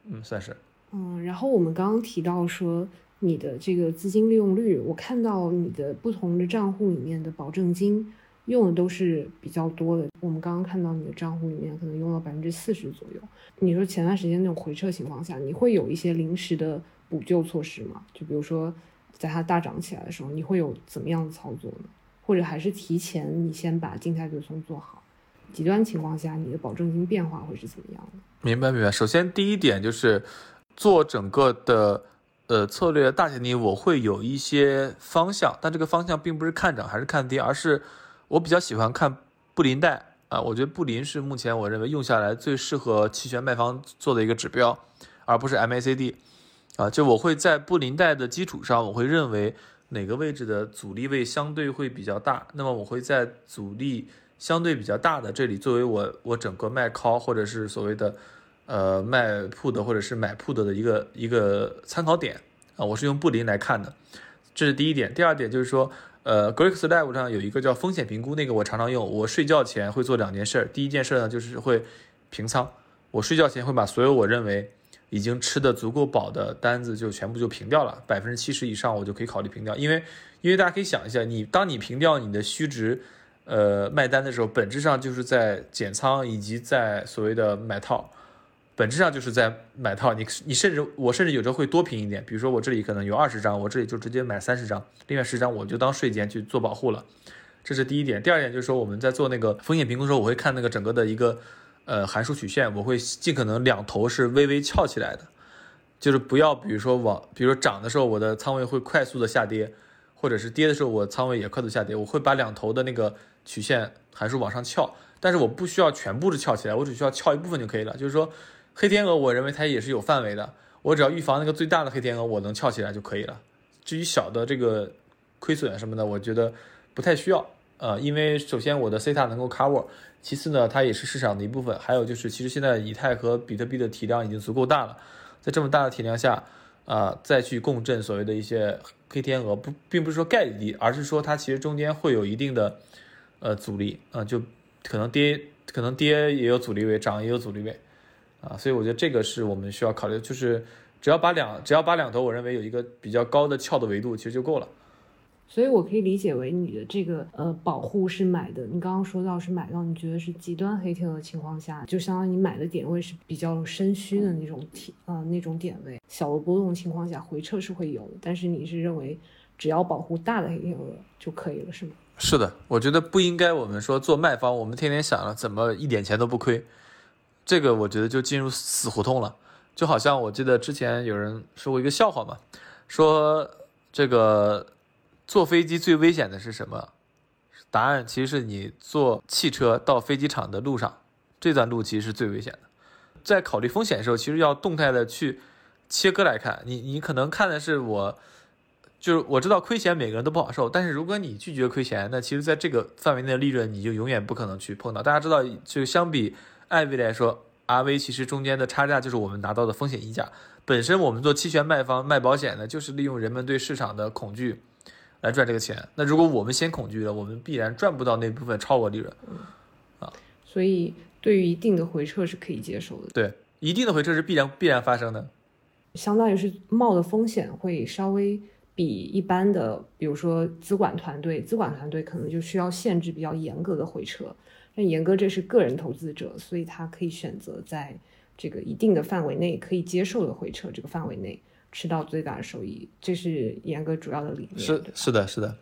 嗯，算是。嗯，然后我们刚刚提到说你的这个资金利用率，我看到你的不同的账户里面的保证金。用的都是比较多的，我们刚刚看到你的账户里面可能用了百分之四十左右。你说前段时间那种回撤情况下，你会有一些临时的补救措施吗？就比如说，在它大涨起来的时候，你会有怎么样的操作呢？或者还是提前你先把静态对冲做好？极端情况下，你的保证金变化会是怎么样的？明白明白。首先第一点就是做整个的呃策略大前提，我会有一些方向，但这个方向并不是看涨还是看跌，而是。我比较喜欢看布林带啊，我觉得布林是目前我认为用下来最适合期权卖方做的一个指标，而不是 MACD 啊。就我会在布林带的基础上，我会认为哪个位置的阻力位相对会比较大，那么我会在阻力相对比较大的这里作为我我整个卖 call 或者是所谓的呃卖 put 或者是买 put 的一个一个参考点啊，我是用布林来看的，这是第一点。第二点就是说，呃，Greeks Live 上有一个叫风险评估，那个我常常用。我睡觉前会做两件事，第一件事呢就是会平仓，我睡觉前会把所有我认为已经吃的足够饱的单子就全部就平掉了，百分之七十以上我就可以考虑平掉，因为因为大家可以想一下，你当你平掉你的虚值，呃，卖单的时候，本质上就是在减仓以及在所谓的买套。本质上就是在买套，你你甚至我甚至有时候会多平一点，比如说我这里可能有二十张，我这里就直接买三十张，另外十张我就当税前去做保护了，这是第一点。第二点就是说我们在做那个风险评估的时候，我会看那个整个的一个呃函数曲线，我会尽可能两头是微微翘起来的，就是不要比如说往比如说涨的时候我的仓位会快速的下跌，或者是跌的时候我仓位也快速下跌，我会把两头的那个曲线函数往上翘，但是我不需要全部是翘起来，我只需要翘一部分就可以了，就是说。黑天鹅，我认为它也是有范围的，我只要预防那个最大的黑天鹅，我能翘起来就可以了。至于小的这个亏损什么的，我觉得不太需要。呃，因为首先我的 Ceta 能够 cover，其次呢，它也是市场的一部分。还有就是，其实现在以太和比特币的体量已经足够大了，在这么大的体量下，啊，再去共振所谓的一些黑天鹅，不，并不是说概率低，而是说它其实中间会有一定的呃阻力啊，就可能跌，可能跌也有阻力位，涨也有阻力位。啊，所以我觉得这个是我们需要考虑，就是只要把两只要把两头，我认为有一个比较高的翘的维度，其实就够了。所以我可以理解为你的这个呃保护是买的，你刚刚说到是买到你觉得是极端黑天鹅情况下，就相当于你买的点位是比较深虚的那种体啊那种点位，小的波动情况下回撤是会有的，但是你是认为只要保护大的黑天鹅就可以了，是吗？是的，我觉得不应该我们说做卖方，我们天天想着怎么一点钱都不亏。这个我觉得就进入死胡同了，就好像我记得之前有人说过一个笑话嘛，说这个坐飞机最危险的是什么？答案其实是你坐汽车到飞机场的路上，这段路其实是最危险的。在考虑风险的时候，其实要动态的去切割来看。你你可能看的是我，就是我知道亏钱每个人都不好受，但是如果你拒绝亏钱，那其实在这个范围内的利润你就永远不可能去碰到。大家知道，就相比。艾 V 来说阿威其实中间的差价就是我们拿到的风险溢价。本身我们做期权卖方卖保险呢，就是利用人们对市场的恐惧来赚这个钱。那如果我们先恐惧了，我们必然赚不到那部分超额利润。啊，所以对于一定的回撤是可以接受的。对，一定的回撤是必然必然发生的。相当于是冒的风险会稍微比一般的，比如说资管团队，资管团队可能就需要限制比较严格的回撤。那严哥这是个人投资者，所以他可以选择在这个一定的范围内可以接受的回撤这个范围内吃到最大的收益，这是严哥主要的理念。是是的是的，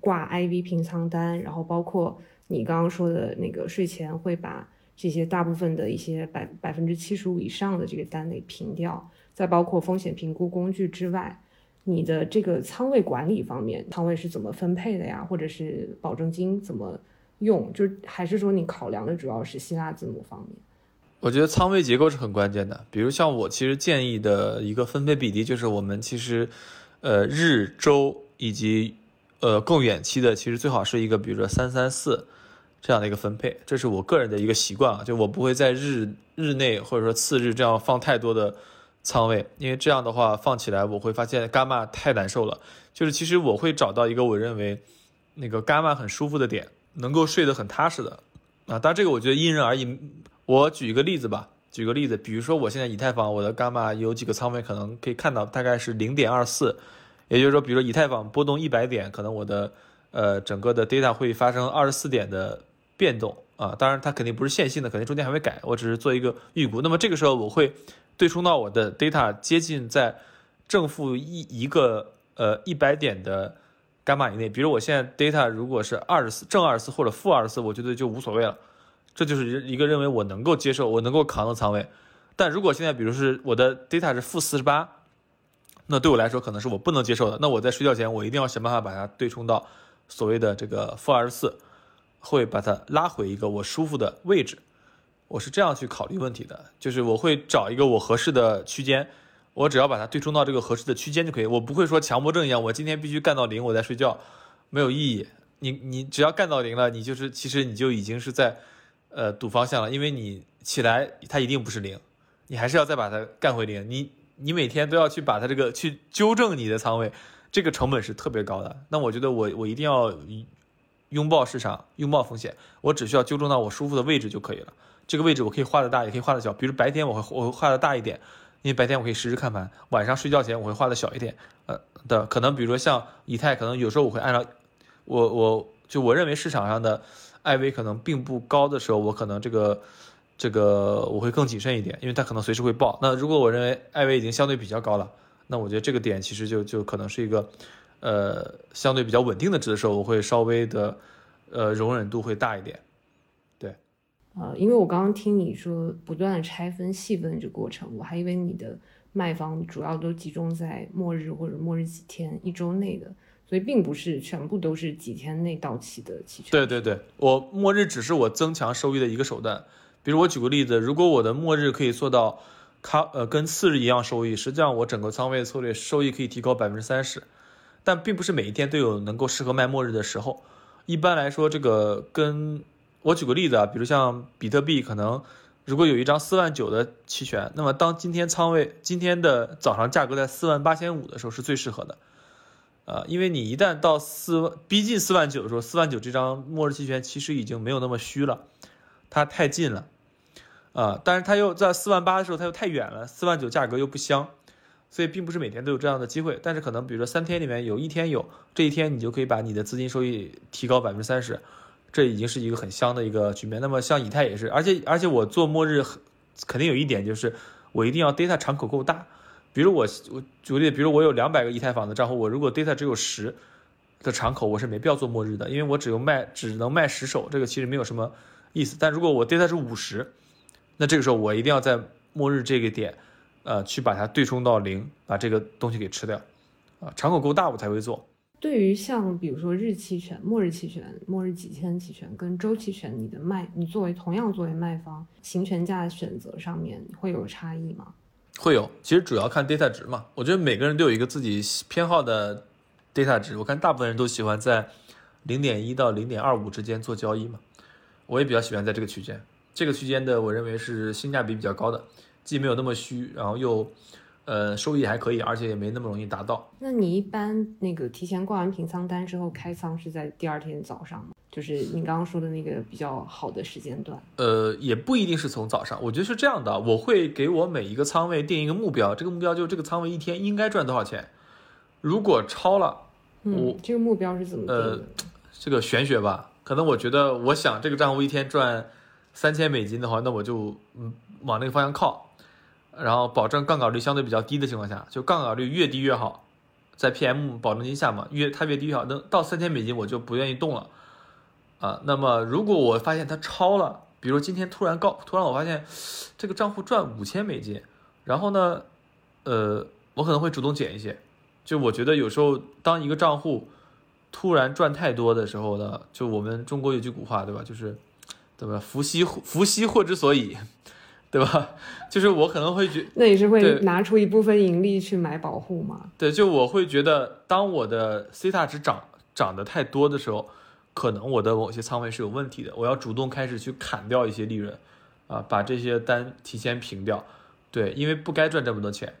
挂 IV 平仓单，然后包括你刚刚说的那个税前会把这些大部分的一些百百分之七十五以上的这个单给平掉，再包括风险评估工具之外，你的这个仓位管理方面，仓位是怎么分配的呀？或者是保证金怎么？用就是还是说你考量的主要是希腊字母方面？我觉得仓位结构是很关键的。比如像我其实建议的一个分配比例，就是我们其实，呃日周以及呃更远期的，其实最好是一个比如说三三四这样的一个分配。这是我个人的一个习惯啊，就我不会在日日内或者说次日这样放太多的仓位，因为这样的话放起来我会发现伽马太难受了。就是其实我会找到一个我认为那个伽马很舒服的点。能够睡得很踏实的，啊，当然这个我觉得因人而异。我举一个例子吧，举个例子，比如说我现在以太坊我的伽马有几个仓位，可能可以看到大概是零点二四，也就是说，比如说以太坊波动一百点，可能我的呃整个的 data 会发生二十四点的变动啊。当然它肯定不是线性的，肯定中间还会改，我只是做一个预估。那么这个时候我会对冲到我的 data 接近在正负一一个呃一百点的。伽马以内，比如我现在 data 如果是二十四正二十四或者负二十四，我觉得就无所谓了，这就是一个认为我能够接受、我能够扛的仓位。但如果现在比如是我的 data 是负四十八，那对我来说可能是我不能接受的。那我在睡觉前，我一定要想办法把它对冲到所谓的这个负二十四，会把它拉回一个我舒服的位置。我是这样去考虑问题的，就是我会找一个我合适的区间。我只要把它对冲到这个合适的区间就可以，我不会说强迫症一样，我今天必须干到零，我再睡觉，没有意义。你你只要干到零了，你就是其实你就已经是在，呃，赌方向了，因为你起来它一定不是零，你还是要再把它干回零。你你每天都要去把它这个去纠正你的仓位，这个成本是特别高的。那我觉得我我一定要拥抱市场，拥抱风险，我只需要纠正到我舒服的位置就可以了。这个位置我可以画的大，也可以画的小。比如白天我会我会画的大一点，因为白天我可以实时看盘。晚上睡觉前我会画的小一点，呃的可能比如说像以太，可能有时候我会按照我我就我认为市场上的艾薇可能并不高的时候，我可能这个这个我会更谨慎一点，因为它可能随时会爆。那如果我认为艾薇已经相对比较高了，那我觉得这个点其实就就可能是一个呃相对比较稳定的值的时候，我会稍微的呃容忍度会大一点。呃，因为我刚刚听你说不断的拆分细分这个过程，我还以为你的卖方主要都集中在末日或者末日几天、一周内的，所以并不是全部都是几天内到期的期权。对对对，我末日只是我增强收益的一个手段。比如我举个例子，如果我的末日可以做到卡呃跟次日一样收益，实际上我整个仓位策略收益可以提高百分之三十，但并不是每一天都有能够适合卖末日的时候。一般来说，这个跟我举个例子啊，比如像比特币，可能如果有一张四万九的期权，那么当今天仓位今天的早上价格在四万八千五的时候是最适合的，啊，因为你一旦到四万逼近四万九的时候，四万九这张末日期权其实已经没有那么虚了，它太近了，啊，但是它又在四万八的时候它又太远了，四万九价格又不香，所以并不是每天都有这样的机会，但是可能比如说三天里面有一天有，这一天你就可以把你的资金收益提高百分之三十。这已经是一个很香的一个局面。那么像以太也是，而且而且我做末日肯定有一点就是，我一定要 data 敞口够大。比如我我举个例，比如我有两百个以太坊的账户，我如果 data 只有十的敞口，我是没必要做末日的，因为我只有卖只能卖十手，这个其实没有什么意思。但如果我 data 是五十，那这个时候我一定要在末日这个点，呃，去把它对冲到零，把这个东西给吃掉，啊，敞口够大我才会做。对于像比如说日期权、末日期权、末日几天期权跟周期权，你的卖你作为同样作为卖方，行权价的选择上面会有差异吗？会有，其实主要看 data 值嘛。我觉得每个人都有一个自己偏好的 data 值。我看大部分人都喜欢在零点一到零点二五之间做交易嘛。我也比较喜欢在这个区间，这个区间的我认为是性价比比较高的，既没有那么虚，然后又。呃，收益还可以，而且也没那么容易达到。那你一般那个提前挂完平仓单之后开仓是在第二天早上吗？就是你刚刚说的那个比较好的时间段？呃，也不一定是从早上，我觉得是这样的，我会给我每一个仓位定一个目标，这个目标就是这个仓位一天应该赚多少钱。如果超了，嗯，这个目标是怎么定的？这个玄学吧，可能我觉得，我想这个账户一天赚三千美金的话，那我就嗯往那个方向靠。然后保证杠杆率相对比较低的情况下，就杠杆率越低越好，在 PM 保证金下嘛，越它越低越好。能到三千美金我就不愿意动了，啊，那么如果我发现它超了，比如今天突然高，突然我发现这个账户赚五千美金，然后呢，呃，我可能会主动减一些。就我觉得有时候当一个账户突然赚太多的时候呢，就我们中国有句古话对吧，就是对吧，福兮福兮祸之所以。对吧？<laughs> 就是我可能会觉，那你是会拿出一部分盈利去买保护吗？对，就我会觉得，当我的 C 塔值涨涨得太多的时候，可能我的某些仓位是有问题的，我要主动开始去砍掉一些利润，啊，把这些单提前平掉。对，因为不该赚这么多钱，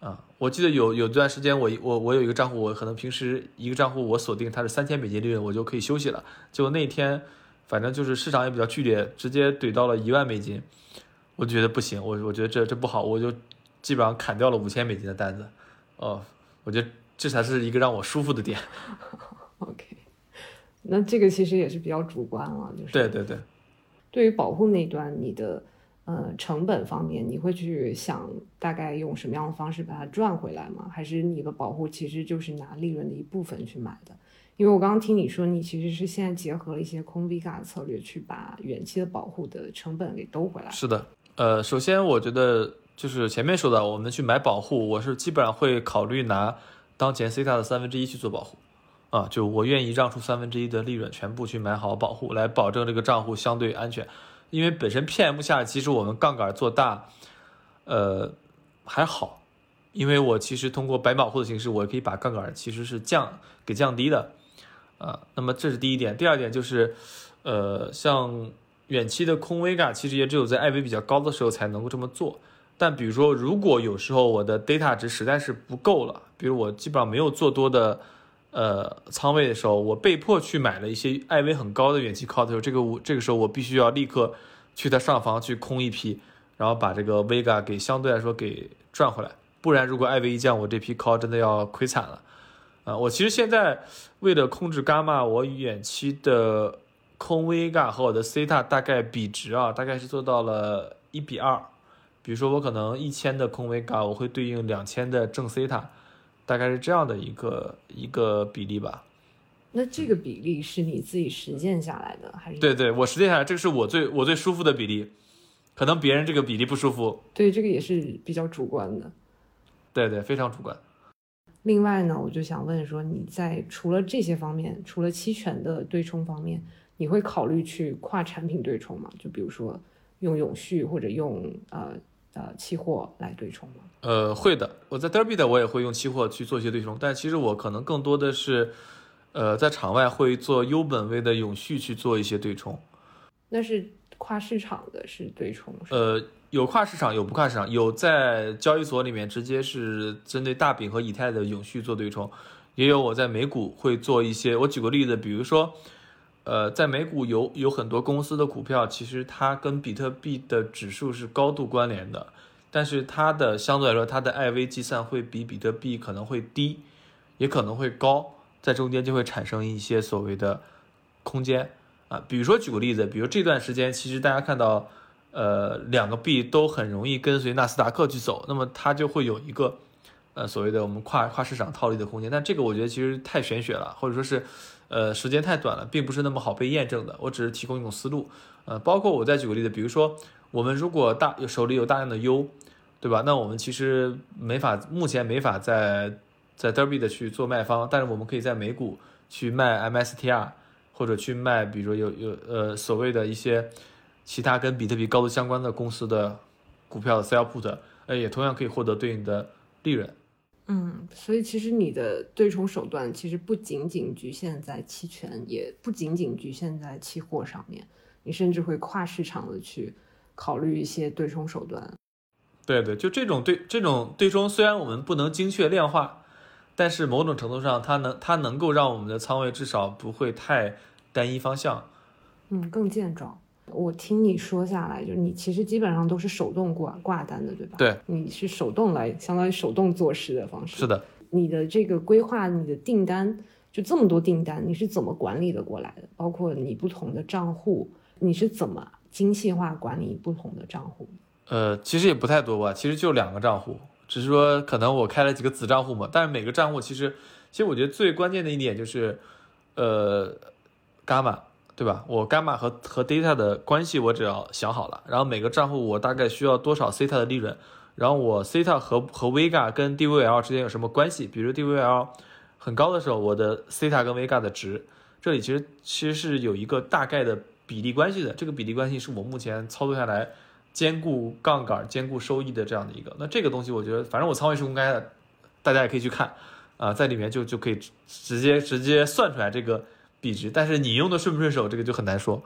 啊，我记得有有段时间，我我我有一个账户，我可能平时一个账户我锁定它是三千美金利润，我就可以休息了。就那天，反正就是市场也比较剧烈，直接怼到了一万美金。我觉得不行，我我觉得这这不好，我就基本上砍掉了五千美金的单子，哦，我觉得这才是一个让我舒服的点。<laughs> OK，那这个其实也是比较主观了，就是对对对。对于保护那一端，你的呃成本方面，你会去想大概用什么样的方式把它赚回来吗？还是你的保护其实就是拿利润的一部分去买的？因为我刚刚听你说，你其实是现在结合了一些空 V 卡的策略，去把远期的保护的成本给兜回来。是的。呃，首先我觉得就是前面说的，我们去买保护，我是基本上会考虑拿当前 C 塔的三分之一去做保护，啊，就我愿意让出三分之一的利润，全部去买好保护，来保证这个账户相对安全。因为本身 PM 下其实我们杠杆做大，呃，还好，因为我其实通过白保护的形式，我可以把杠杆其实是降给降低的，啊，那么这是第一点。第二点就是，呃，像。远期的空 Vega 其实也只有在艾维比较高的时候才能够这么做，但比如说，如果有时候我的 data 值实在是不够了，比如我基本上没有做多的呃仓位的时候，我被迫去买了一些 IV 很高的远期 call 的时候，这个我这个时候我必须要立刻去它上方去空一批，然后把这个 Vega 给相对来说给赚回来，不然如果 IV 一降，我这批 call 真的要亏惨了。啊，我其实现在为了控制伽马，我远期的空 Vega 和我的 Theta 大概比值啊，大概是做到了一比二。比如说我可能一千的空 Vega，我会对应两千的正 Theta，大概是这样的一个一个比例吧。那这个比例是你自己实践下来的，还是？对对，我实践下来，这个是我最我最舒服的比例。可能别人这个比例不舒服。对，这个也是比较主观的。对对，非常主观。另外呢，我就想问说，你在除了这些方面，除了期权的对冲方面，你会考虑去跨产品对冲吗？就比如说用永续或者用呃。呃，期货来对冲吗？呃，会的。我在 Derby 的我也会用期货去做一些对冲，但其实我可能更多的是，呃，在场外会做优本位的永续去做一些对冲。那是跨市场的是对冲？呃，有跨市场，有不跨市场，有在交易所里面直接是针对大饼和以太的永续做对冲，也有我在美股会做一些。我举个例子，比如说。呃，在美股有有很多公司的股票，其实它跟比特币的指数是高度关联的，但是它的相对来说，它的 IV 计算会比比特币可能会低，也可能会高，在中间就会产生一些所谓的空间啊。比如说举个例子，比如这段时间，其实大家看到，呃，两个币都很容易跟随纳斯达克去走，那么它就会有一个呃所谓的我们跨跨市场套利的空间，但这个我觉得其实太玄学了，或者说是。呃，时间太短了，并不是那么好被验证的。我只是提供一种思路。呃，包括我再举个例子，比如说我们如果大手里有大量的 U，对吧？那我们其实没法，目前没法在在 Derby 的去做卖方，但是我们可以在美股去卖 MSTR，或者去卖，比如说有有呃所谓的一些其他跟比特币高度相关的公司的股票的 Sell Put，呃，也同样可以获得对应的利润。嗯，所以其实你的对冲手段其实不仅仅局限在期权，也不仅仅局限在期货上面，你甚至会跨市场的去考虑一些对冲手段。对对，就这种对这种对冲，虽然我们不能精确量化，但是某种程度上，它能它能够让我们的仓位至少不会太单一方向。嗯，更健壮。我听你说下来，就是你其实基本上都是手动挂挂单的，对吧？对，你是手动来，相当于手动做事的方式。是的，你的这个规划，你的订单就这么多订单，你是怎么管理的过来的？包括你不同的账户，你是怎么精细化管理不同的账户？呃，其实也不太多吧，其实就两个账户，只是说可能我开了几个子账户嘛。但是每个账户其实，其实我觉得最关键的一点就是，呃，伽马。对吧？我伽马和和 data 的关系我只要想好了，然后每个账户我大概需要多少 theta 的利润，然后我 theta 和和 vega 跟 dvl 之间有什么关系？比如 dvl 很高的时候，我的 theta 跟 vega 的值，这里其实其实是有一个大概的比例关系的。这个比例关系是我目前操作下来兼顾杠杆、兼顾收益的这样的一个。那这个东西我觉得，反正我仓位是公开的，大家也可以去看啊，在里面就就可以直接直接算出来这个。币值，但是你用的顺不顺手，这个就很难说，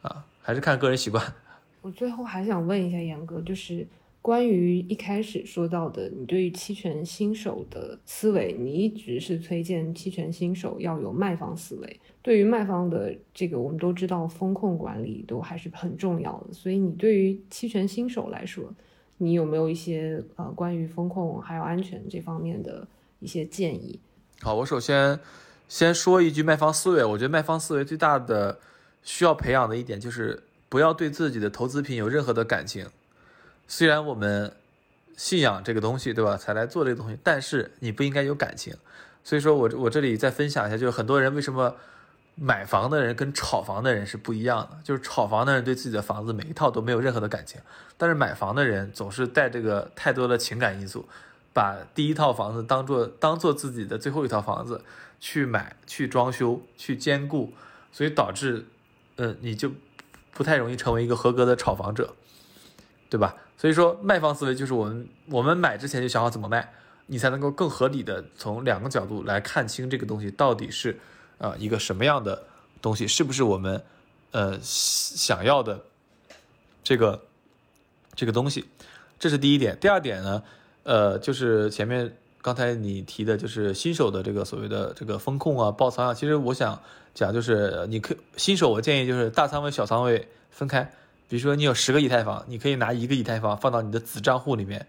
啊，还是看个人习惯。我最后还想问一下严哥，就是关于一开始说到的，你对于期权新手的思维，你一直是推荐期权新手要有卖方思维。对于卖方的这个，我们都知道风控管理都还是很重要的，所以你对于期权新手来说，你有没有一些呃关于风控还有安全这方面的一些建议？好，我首先。先说一句卖方思维，我觉得卖方思维最大的需要培养的一点就是不要对自己的投资品有任何的感情。虽然我们信仰这个东西，对吧？才来做这个东西，但是你不应该有感情。所以说我我这里再分享一下，就是很多人为什么买房的人跟炒房的人是不一样的，就是炒房的人对自己的房子每一套都没有任何的感情，但是买房的人总是带这个太多的情感因素，把第一套房子当做当做自己的最后一套房子。去买、去装修、去兼顾，所以导致，嗯，你就不太容易成为一个合格的炒房者，对吧？所以说，卖方思维就是我们我们买之前就想好怎么卖，你才能够更合理的从两个角度来看清这个东西到底是呃一个什么样的东西，是不是我们呃想要的这个这个东西。这是第一点。第二点呢，呃，就是前面刚才你提的，就是新手的这个所谓的这个风控啊、爆仓啊。其实我想讲，就是你可新手，我建议就是大仓位、小仓位分开。比如说你有十个以太坊，你可以拿一个以太坊放到你的子账户里面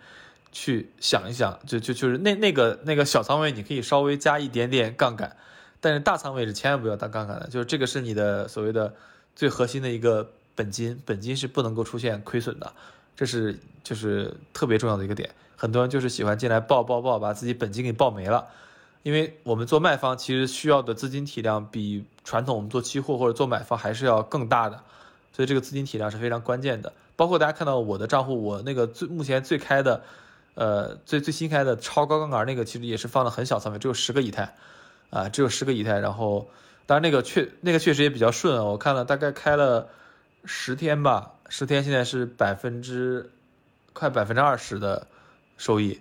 去想一想，就就就是那那个那个小仓位，你可以稍微加一点点杠杆，但是大仓位是千万不要当杠杆的，就是这个是你的所谓的最核心的一个本金，本金是不能够出现亏损的，这是就是特别重要的一个点。很多人就是喜欢进来爆爆爆，把自己本金给爆没了，因为我们做卖方其实需要的资金体量比传统我们做期货或者做买方还是要更大的。所以这个资金体量是非常关键的，包括大家看到我的账户，我那个最目前最开的，呃，最最新开的超高杠杆那个，其实也是放了很小仓位，只有十个以太，啊，只有十个以太。然后，当然那个确那个确实也比较顺，我看了大概开了十天吧，十天现在是百分之快百分之二十的收益，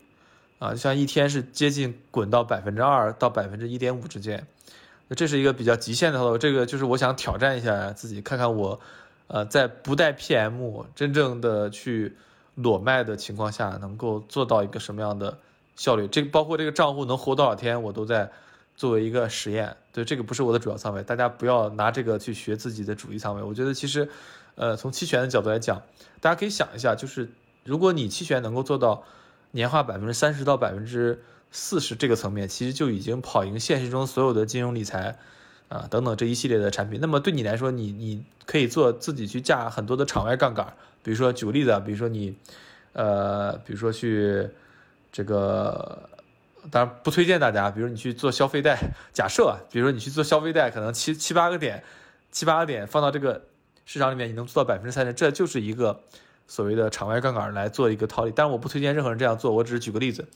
啊，像一天是接近滚到百分之二到百分之一点五之间，那这是一个比较极限的操作，这个就是我想挑战一下自己，看看我。呃，在不带 PM 真正的去裸卖的情况下，能够做到一个什么样的效率？这个包括这个账户能活多少天，我都在作为一个实验。对，这个不是我的主要仓位，大家不要拿这个去学自己的主力仓位。我觉得其实，呃，从期权的角度来讲，大家可以想一下，就是如果你期权能够做到年化百分之三十到百分之四十这个层面，其实就已经跑赢现实中所有的金融理财。啊，等等这一系列的产品，那么对你来说，你你可以做自己去架很多的场外杠杆，比如说举个例子啊，比如说你，呃，比如说去这个，当然不推荐大家，比如你去做消费贷，假设，比如说你去做消费贷，可能七七八个点，七八个点放到这个市场里面，你能做到百分之三十，这就是一个所谓的场外杠杆来做一个套利，但是我不推荐任何人这样做，我只是举个例子。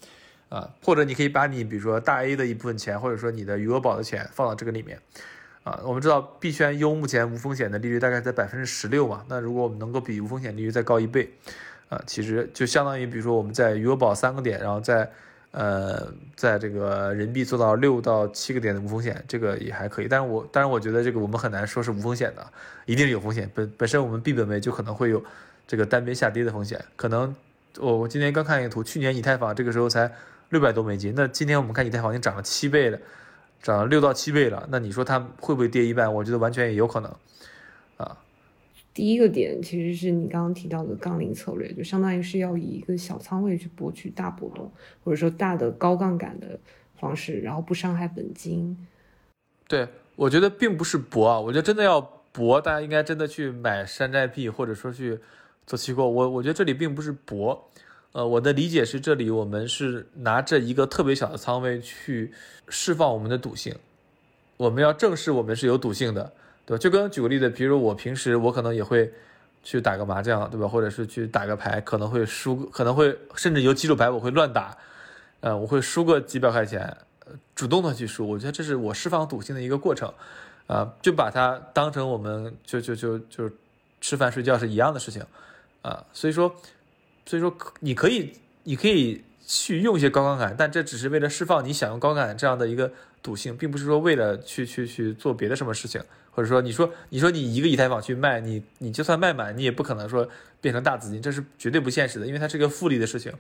啊，或者你可以把你比如说大 A 的一部分钱，或者说你的余额宝的钱放到这个里面，啊，我们知道币圈 U 目前无风险的利率大概在百分之十六嘛，那如果我们能够比无风险利率再高一倍，啊，其实就相当于比如说我们在余额宝三个点，然后在呃在这个人民币做到六到七个点的无风险，这个也还可以。但是我但是我觉得这个我们很难说是无风险的，一定是有风险。本本身我们币本位就可能会有这个单边下跌的风险，可能我我今天刚看一个图，去年以太坊这个时候才。六百多美金，那今天我们看以太坊已经涨了七倍了，涨了六到七倍了。那你说它会不会跌一半？我觉得完全也有可能，啊。第一个点其实是你刚刚提到的杠铃策略，就相当于是要以一个小仓位去博取大波动，或者说大的高杠杆的方式，然后不伤害本金。对，我觉得并不是博啊，我觉得真的要博，大家应该真的去买山寨币，或者说去做期货。我我觉得这里并不是博。呃，我的理解是，这里我们是拿着一个特别小的仓位去释放我们的赌性，我们要正视我们是有赌性的，对吧？就跟举个例子，比如我平时我可能也会去打个麻将，对吧？或者是去打个牌，可能会输，可能会甚至有几手牌我会乱打，呃，我会输个几百块钱，主动的去输，我觉得这是我释放赌性的一个过程，啊，就把它当成我们就就就就吃饭睡觉是一样的事情，啊，所以说。所以说，你可以，你可以去用一些高杠杆，但这只是为了释放你想用高杠杆这样的一个赌性，并不是说为了去去去做别的什么事情，或者说你说你说你一个以太坊去卖，你你就算卖满，你也不可能说变成大资金，这是绝对不现实的，因为它是个复利的事情。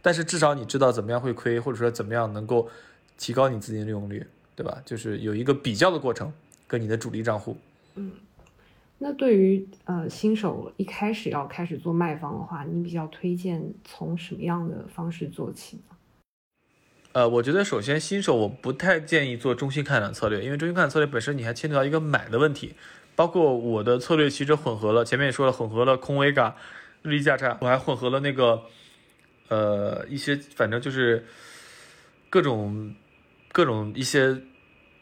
但是至少你知道怎么样会亏，或者说怎么样能够提高你资金利用率，对吧？就是有一个比较的过程，跟你的主力账户，嗯。那对于呃新手一开始要开始做卖方的话，你比较推荐从什么样的方式做起呢？呃，我觉得首先新手我不太建议做中心看涨策略，因为中心看涨策略本身你还牵扯到一个买的问题。包括我的策略其实混合了，前面也说了，混合了空 vega、日历价差，我还混合了那个呃一些，反正就是各种各种一些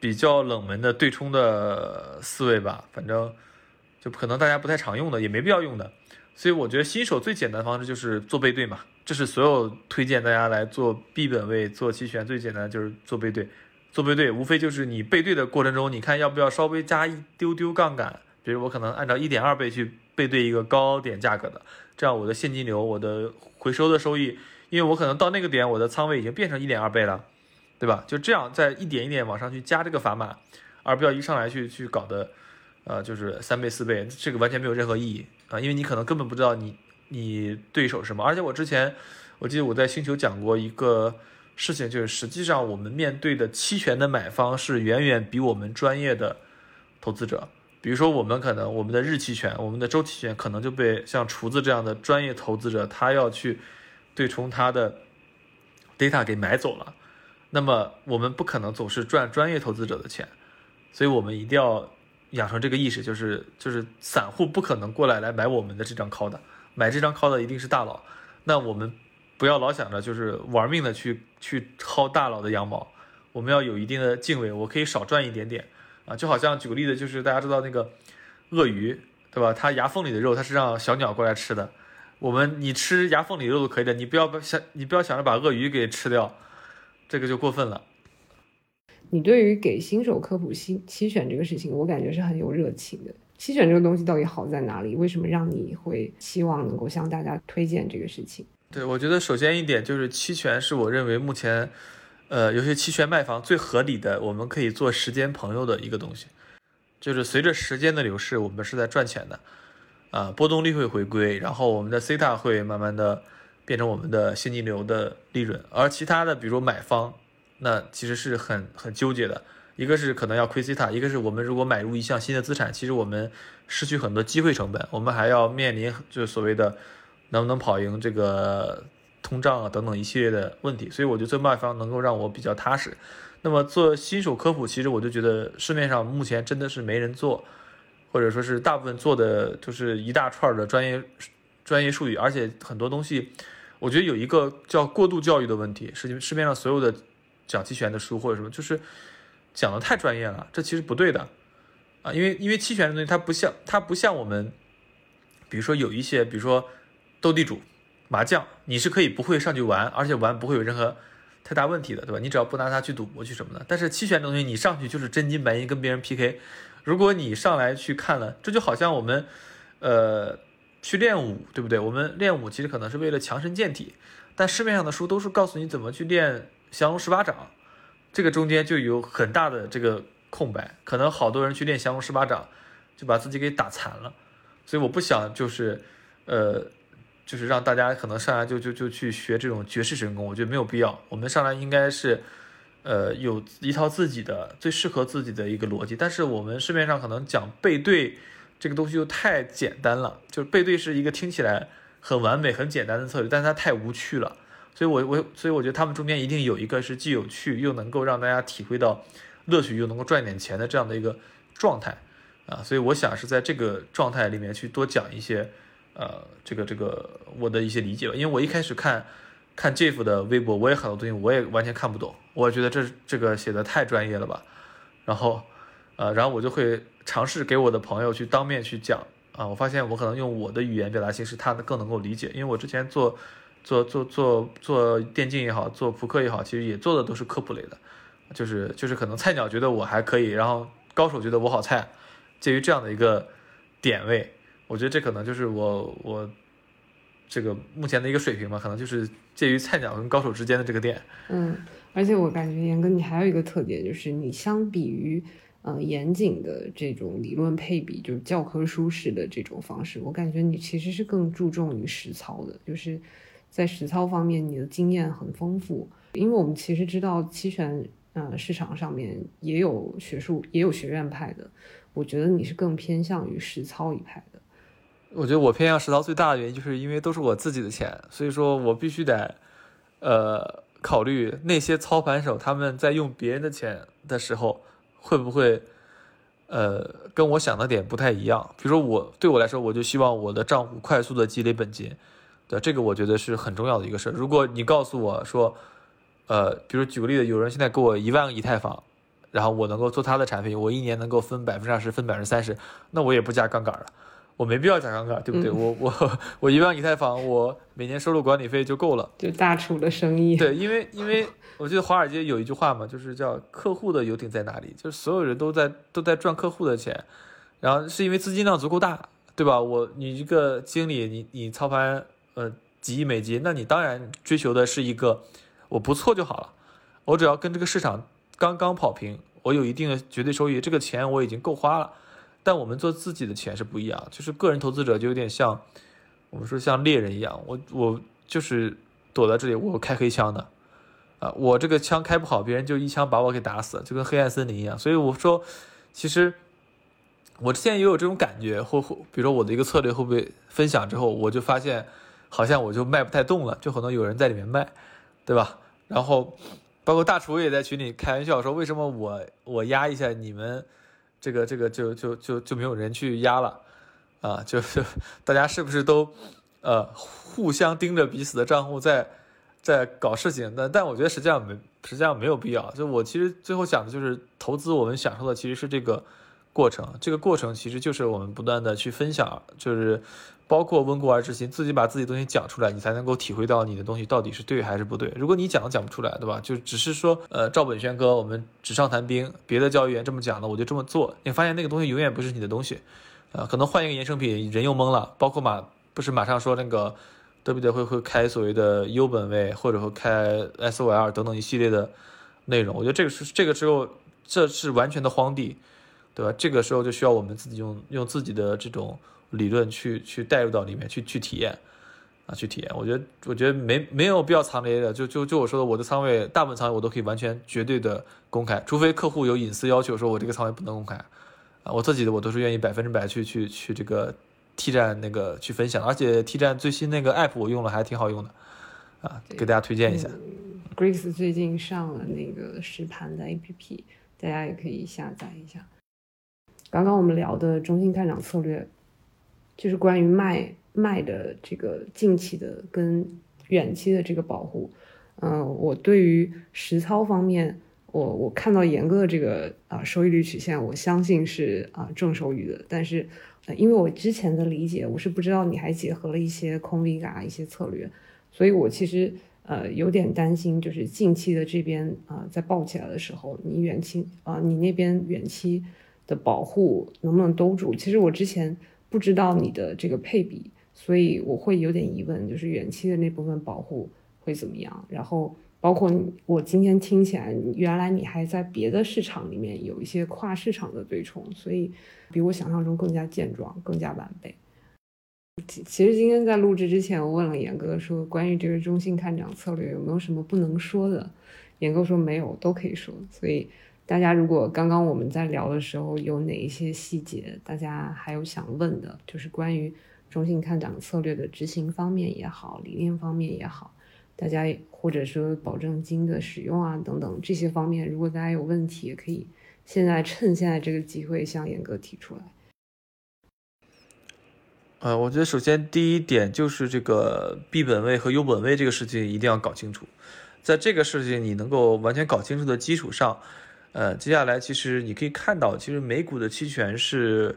比较冷门的对冲的思维吧，反正。就可能大家不太常用的，也没必要用的，所以我觉得新手最简单的方式就是做背对嘛，这是所有推荐大家来做 B 本位做期权最简单就是做背对，做背对无非就是你背对的过程中，你看要不要稍微加一丢丢杠杆，比如我可能按照一点二倍去背对一个高点价格的，这样我的现金流、我的回收的收益，因为我可能到那个点我的仓位已经变成一点二倍了，对吧？就这样在一点一点往上去加这个砝码，而不要一上来去去搞的。呃，就是三倍四倍，这个完全没有任何意义啊，因为你可能根本不知道你你对手是什么。而且我之前我记得我在星球讲过一个事情，就是实际上我们面对的期权的买方是远远比我们专业的投资者。比如说，我们可能我们的日期权、我们的周期权可能就被像厨子这样的专业投资者，他要去对冲他的 data 给买走了。那么我们不可能总是赚专业投资者的钱，所以我们一定要养成这个意识，就是就是散户不可能过来来买我们的这张 call 的，买这张 call 的一定是大佬。那我们不要老想着就是玩命的去去薅大佬的羊毛，我们要有一定的敬畏，我可以少赚一点点。啊，就好像举个例子，就是大家知道那个鳄鱼，对吧？它牙缝里的肉，它是让小鸟过来吃的。我们你吃牙缝里肉都可以的，你不要想，你不要想着把鳄鱼给吃掉，这个就过分了。你对于给新手科普期期选这个事情，我感觉是很有热情的。期选这个东西到底好在哪里？为什么让你会希望能够向大家推荐这个事情？对，我觉得首先一点就是期权是我认为目前。呃，有些期权卖方最合理的，我们可以做时间朋友的一个东西，就是随着时间的流逝，我们是在赚钱的，啊，波动率会回归，然后我们的 C 塔会慢慢的变成我们的现金流的利润，而其他的，比如买方，那其实是很很纠结的，一个是可能要亏 C 塔，一个是我们如果买入一项新的资产，其实我们失去很多机会成本，我们还要面临就是所谓的能不能跑赢这个。通胀啊等等一系列的问题，所以我觉得做卖方能够让我比较踏实。那么做新手科普，其实我就觉得市面上目前真的是没人做，或者说是大部分做的就是一大串的专业专业术语，而且很多东西，我觉得有一个叫过度教育的问题，是市面上所有的讲期权的书或者什么，就是讲的太专业了，这其实不对的啊，因为因为期权的东西它不像它不像我们，比如说有一些，比如说斗地主。麻将你是可以不会上去玩，而且玩不会有任何太大问题的，对吧？你只要不拿它去赌博去什么的。但是期权的东西，你上去就是真金白银跟别人 PK。如果你上来去看了，这就好像我们，呃，去练武，对不对？我们练武其实可能是为了强身健体，但市面上的书都是告诉你怎么去练降龙十八掌，这个中间就有很大的这个空白，可能好多人去练降龙十八掌就把自己给打残了。所以我不想就是，呃。就是让大家可能上来就就就去学这种绝世神功，我觉得没有必要。我们上来应该是，呃，有一套自己的最适合自己的一个逻辑。但是我们市面上可能讲背对这个东西又太简单了，就是背对是一个听起来很完美、很简单的策略，但是它太无趣了。所以我我所以我觉得他们中间一定有一个是既有趣又能够让大家体会到乐趣，又能够赚点钱的这样的一个状态啊。所以我想是在这个状态里面去多讲一些。呃，这个这个我的一些理解吧，因为我一开始看看 Jeff 的微博，我也很多东西我也完全看不懂，我觉得这这个写的太专业了吧，然后呃，然后我就会尝试给我的朋友去当面去讲啊，我发现我可能用我的语言表达形式，他更能够理解，因为我之前做做做做做电竞也好，做扑克也好，其实也做的都是科普类的，就是就是可能菜鸟觉得我还可以，然后高手觉得我好菜，介于这样的一个点位。我觉得这可能就是我我这个目前的一个水平吧，可能就是介于菜鸟跟高手之间的这个点。嗯，而且我感觉严哥你还有一个特点，就是你相比于呃严谨的这种理论配比，就是教科书式的这种方式，我感觉你其实是更注重于实操的，就是在实操方面你的经验很丰富。因为我们其实知道期权呃市场上面也有学术也有学院派的，我觉得你是更偏向于实操一派的。我觉得我偏向实操最大的原因，就是因为都是我自己的钱，所以说我必须得，呃，考虑那些操盘手他们在用别人的钱的时候，会不会，呃，跟我想的点不太一样。比如说我对我来说，我就希望我的账户快速的积累本金，对这个我觉得是很重要的一个事儿。如果你告诉我说，呃，比如举个例子，有人现在给我一万个以太坊，然后我能够做他的产品，我一年能够分百分之二十，分百分之三十，那我也不加杠杆了。我没必要加杠杆，对不对？我我我一万以太坊，我每年收入管理费就够了。就大厨的生意。对，因为因为我记得华尔街有一句话嘛，就是叫客户的游艇在哪里？就是所有人都在都在赚客户的钱，然后是因为资金量足够大，对吧？我你一个经理，你你操盘呃几亿美金，那你当然追求的是一个我不错就好了，我只要跟这个市场刚刚跑平，我有一定的绝对收益，这个钱我已经够花了。但我们做自己的钱是不一样，就是个人投资者就有点像我们说像猎人一样，我我就是躲在这里，我开黑枪的，啊，我这个枪开不好，别人就一枪把我给打死，就跟黑暗森林一样。所以我说，其实我之前也有这种感觉，或或比如说我的一个策略会不会分享之后，我就发现好像我就卖不太动了，就可能有人在里面卖，对吧？然后包括大厨也在群里开玩笑说，为什么我我压一下你们这个这个就就就就没有人去压了？啊，就是大家是不是都，呃，互相盯着彼此的账户在，在搞事情？但但我觉得实际上没，实际上没有必要。就我其实最后讲的就是投资，我们享受的其实是这个过程。这个过程其实就是我们不断的去分享，就是包括温故而知新，自己把自己东西讲出来，你才能够体会到你的东西到底是对还是不对。如果你讲都讲不出来，对吧？就只是说，呃，照本宣科，我们纸上谈兵，别的教育员这么讲了，我就这么做，你发现那个东西永远不是你的东西。啊，可能换一个衍生品，人又懵了。包括马不是马上说那个德比特会会开所谓的 U 本位，或者说开 SOL 等等一系列的内容。我觉得这个是这个时候这是完全的荒地，对吧？这个时候就需要我们自己用用自己的这种理论去去带入到里面去去体验啊，去体验。我觉得我觉得没没有必要藏着掖着。就就就我说的，我的仓位大部分仓位我都可以完全绝对的公开，除非客户有隐私要求，说我这个仓位不能公开。啊，我自己的我都是愿意百分之百去去去这个 T 站那个去分享，而且 T 站最新那个 app 我用了还挺好用的，啊，给大家推荐一下。Grace 最近上了那个实盘的 app，大家也可以下载一下。刚刚我们聊的中性看涨策略，就是关于卖卖的这个近期的跟远期的这个保护。嗯，我对于实操方面。我我看到严格的这个啊收益率曲线，我相信是啊正收益的。但是，因为我之前的理解，我是不知道你还结合了一些空 V 嘎一些策略，所以我其实呃有点担心，就是近期的这边啊在爆起来的时候，你远期啊你那边远期的保护能不能兜住？其实我之前不知道你的这个配比，所以我会有点疑问，就是远期的那部分保护会怎么样？然后。包括我今天听起来，原来你还在别的市场里面有一些跨市场的对冲，所以比我想象中更加健壮，更加完备。其其实今天在录制之前，我问了严哥说，关于这个中性看涨策略有没有什么不能说的？严哥说没有，都可以说。所以大家如果刚刚我们在聊的时候有哪一些细节，大家还有想问的，就是关于中性看涨策略的执行方面也好，理念方面也好。大家或者说保证金的使用啊等等这些方面，如果大家有问题，也可以现在趁现在这个机会向严哥提出来。呃，我觉得首先第一点就是这个 B 本位和 U 本位这个事情一定要搞清楚，在这个事情你能够完全搞清楚的基础上，呃，接下来其实你可以看到，其实美股的期权是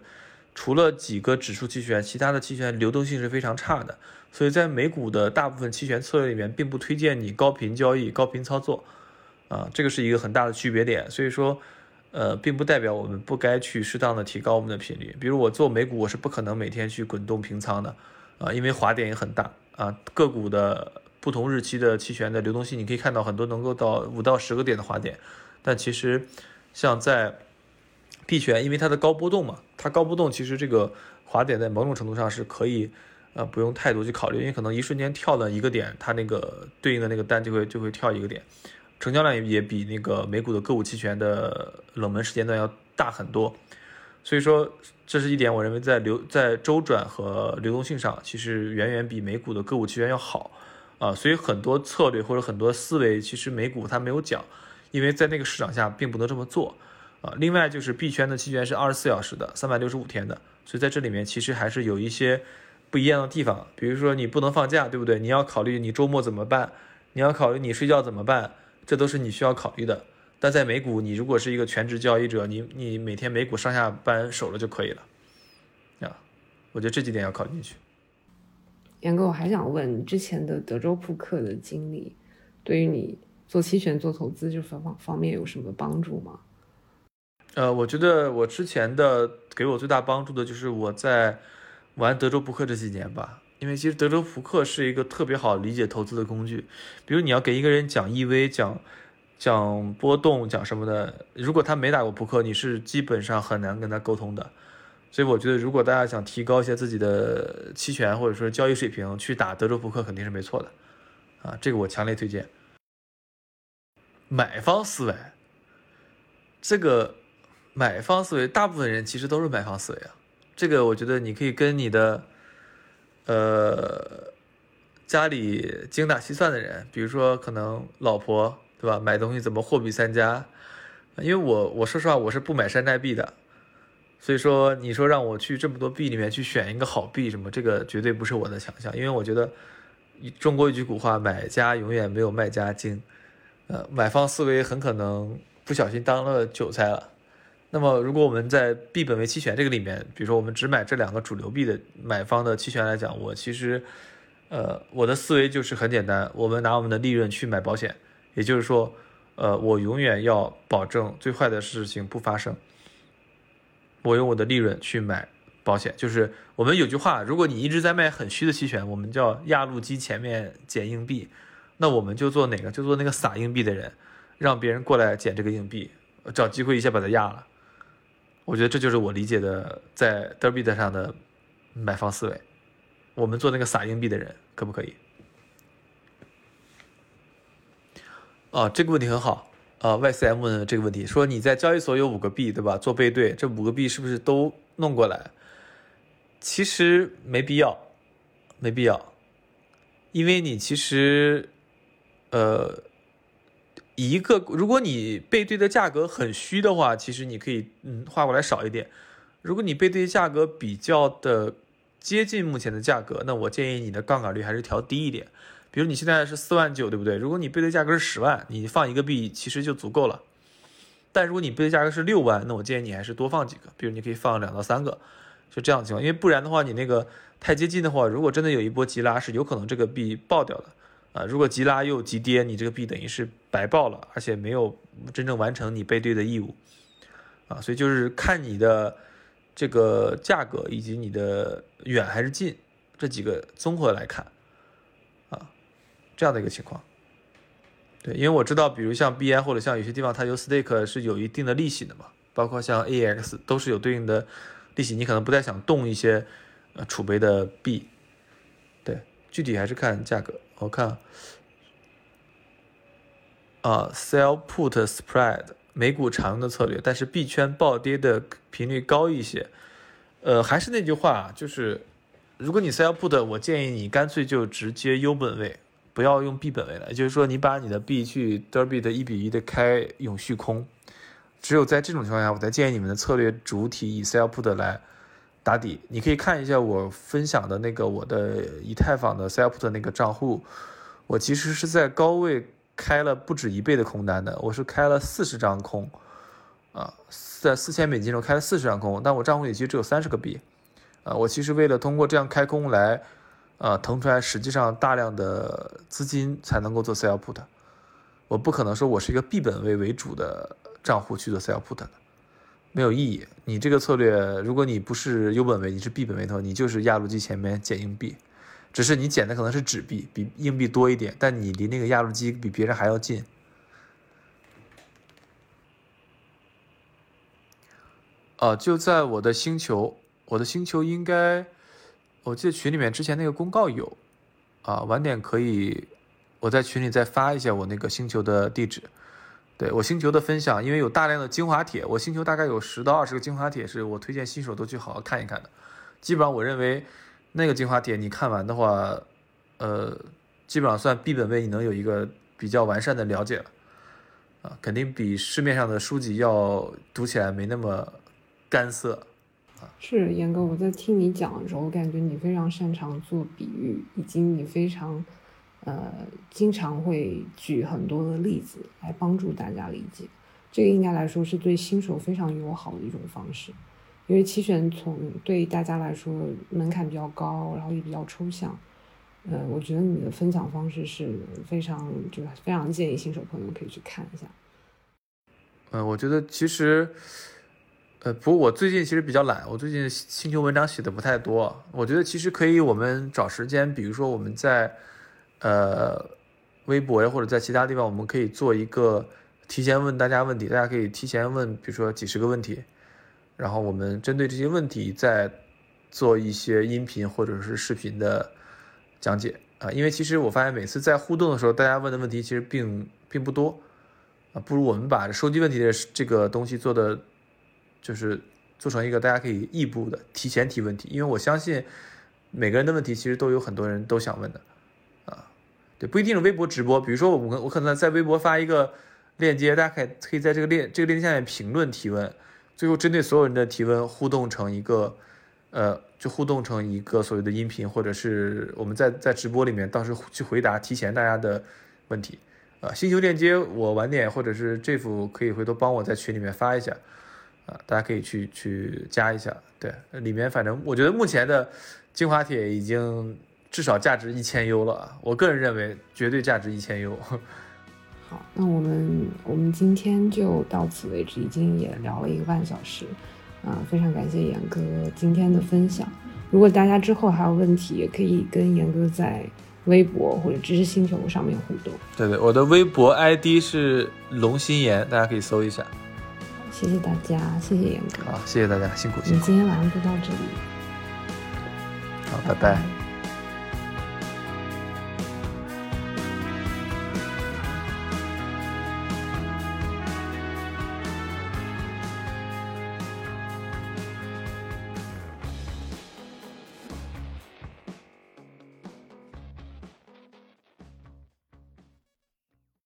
除了几个指数期权，其他的期权流动性是非常差的。所以在美股的大部分期权策略里面，并不推荐你高频交易、高频操作，啊，这个是一个很大的区别点。所以说，呃，并不代表我们不该去适当的提高我们的频率。比如我做美股，我是不可能每天去滚动平仓的，啊，因为滑点也很大，啊，个股的不同日期的期权的流动性，你可以看到很多能够到五到十个点的滑点，但其实像在币权，因为它的高波动嘛，它高波动，其实这个滑点在某种程度上是可以。呃，不用太多去考虑，因为可能一瞬间跳了一个点，它那个对应的那个单就会就会跳一个点，成交量也比那个美股的个股期权的冷门时间段要大很多，所以说这是一点，我认为在流在周转和流动性上，其实远远比美股的个股期权要好啊，所以很多策略或者很多思维，其实美股它没有讲，因为在那个市场下并不能这么做啊。另外就是币圈的期权是二十四小时的，三百六十五天的，所以在这里面其实还是有一些。不一样的地方，比如说你不能放假，对不对？你要考虑你周末怎么办，你要考虑你睡觉怎么办，这都是你需要考虑的。但在美股，你如果是一个全职交易者，你你每天美股上下班守了就可以了。啊，我觉得这几点要考进去。严哥，我还想问，之前的德州扑克的经历，对于你做期权、做投资这方方方面有什么帮助吗？呃，我觉得我之前的给我最大帮助的就是我在。玩德州扑克这几年吧，因为其实德州扑克是一个特别好理解投资的工具。比如你要给一个人讲 EV、讲讲波动、讲什么的，如果他没打过扑克，你是基本上很难跟他沟通的。所以我觉得，如果大家想提高一些自己的期权或者说交易水平，去打德州扑克肯定是没错的，啊，这个我强烈推荐。买方思维，这个买方思维，大部分人其实都是买方思维啊。这个我觉得你可以跟你的，呃，家里精打细算的人，比如说可能老婆，对吧？买东西怎么货比三家？因为我我说实话，我是不买山寨币的。所以说，你说让我去这么多币里面去选一个好币什么，这个绝对不是我的强项，因为我觉得，中国一句古话，买家永远没有卖家精，呃，买方思维很可能不小心当了韭菜了。那么，如果我们在币本位期权这个里面，比如说我们只买这两个主流币的买方的期权来讲，我其实，呃，我的思维就是很简单，我们拿我们的利润去买保险，也就是说，呃，我永远要保证最坏的事情不发生。我用我的利润去买保险，就是我们有句话，如果你一直在卖很虚的期权，我们叫压路机前面捡硬币，那我们就做哪个？就做那个撒硬币的人，让别人过来捡这个硬币，找机会一下把它压了。我觉得这就是我理解的在 Derby 上的买方思维。我们做那个撒硬币的人，可不可以？哦，这个问题很好。啊，YCM 问这个问题，说你在交易所有五个币，对吧？做背对，这五个币是不是都弄过来？其实没必要，没必要，因为你其实，呃，一个如果你背对的价格很虚的话，其实你可以嗯画过来少一点。如果你背对价格比较的接近目前的价格，那我建议你的杠杆率还是调低一点。比如你现在是四万九，对不对？如果你背对价格是十万，你放一个币其实就足够了。但如果你背对价格是六万，那我建议你还是多放几个，比如你可以放两到三个，就这样的情况。因为不然的话，你那个太接近的话，如果真的有一波急拉，是有可能这个币爆掉的啊。如果急拉又急跌，你这个币等于是白爆了，而且没有真正完成你背对的义务啊。所以就是看你的这个价格以及你的远还是近这几个综合来看啊。这样的一个情况，对，因为我知道，比如像币安或者像有些地方，它有 stake 是有一定的利息的嘛，包括像 AX 都是有对应的利息，你可能不太想动一些呃储备的币，具体还是看价格。我看啊，sell put spread 美股常用的策略，但是币圈暴跌的频率高一些。呃，还是那句话，就是如果你 sell put，我建议你干脆就直接优本位。不要用币本位了，也就是说，你把你的币去 Derby 的一比一的开永续空，只有在这种情况下，我才建议你们的策略主体以 Sell Put 来打底。你可以看一下我分享的那个我的以太坊的 Sell Put 那个账户，我其实是在高位开了不止一倍的空单的，我是开了四十张空，啊，在四千美金中开了四十张空，但我账户里其实只有三十个币，啊，我其实为了通过这样开空来。呃，腾出来实际上大量的资金才能够做 sell put，我不可能说我是一个币本位为主的账户去做 sell put 的，没有意义。你这个策略，如果你不是 U 本位，你是币本位头，你就是压路机前面捡硬币，只是你捡的可能是纸币，比硬币多一点，但你离那个压路机比别人还要近。啊，就在我的星球，我的星球应该。我记得群里面之前那个公告有，啊，晚点可以我在群里再发一下我那个星球的地址。对我星球的分享，因为有大量的精华帖，我星球大概有十到二十个精华帖，是我推荐新手都去好好看一看的。基本上我认为那个精华帖你看完的话，呃，基本上算币本位，你能有一个比较完善的了解了。啊，肯定比市面上的书籍要读起来没那么干涩。是严哥，我在听你讲的时候，我感觉你非常擅长做比喻，以及你非常，呃，经常会举很多的例子来帮助大家理解。这个应该来说是对新手非常友好的一种方式，因为期权从对大家来说门槛比较高，然后也比较抽象。呃，我觉得你的分享方式是非常，就是非常建议新手朋友可以去看一下。嗯，我觉得其实。呃，不过我最近其实比较懒，我最近星球文章写的不太多。我觉得其实可以，我们找时间，比如说我们在呃微博呀，或者在其他地方，我们可以做一个提前问大家问题，大家可以提前问，比如说几十个问题，然后我们针对这些问题再做一些音频或者是视频的讲解啊。因为其实我发现每次在互动的时候，大家问的问题其实并并不多啊，不如我们把收集问题的这个东西做的就是做成一个大家可以异步的提前提问题，因为我相信每个人的问题其实都有很多人都想问的。对，不一定是微博直播，比如说我我可能在微博发一个链接，大家可以可以在这个链这个链接下面评论提问。最后针对所有人的提问互动成一个，呃，就互动成一个所谓的音频，或者是我们在在直播里面到时去回答提前大家的问题，啊，星球链接我晚点或者是 Jeff 可以回头帮我在群里面发一下，啊，大家可以去去加一下，对，里面反正我觉得目前的精华帖已经至少价值一千 U 了，我个人认为绝对价值一千 U。好，那我们我们今天就到此为止，已经也聊了一个半小时，啊，非常感谢严哥今天的分享。如果大家之后还有问题，也可以跟严哥在微博或者知识星球上面互动。对对，我的微博 ID 是龙心言，大家可以搜一下。谢谢大家，谢谢严哥。好，谢谢大家，辛苦辛苦。今天晚上就到这里。好，拜拜。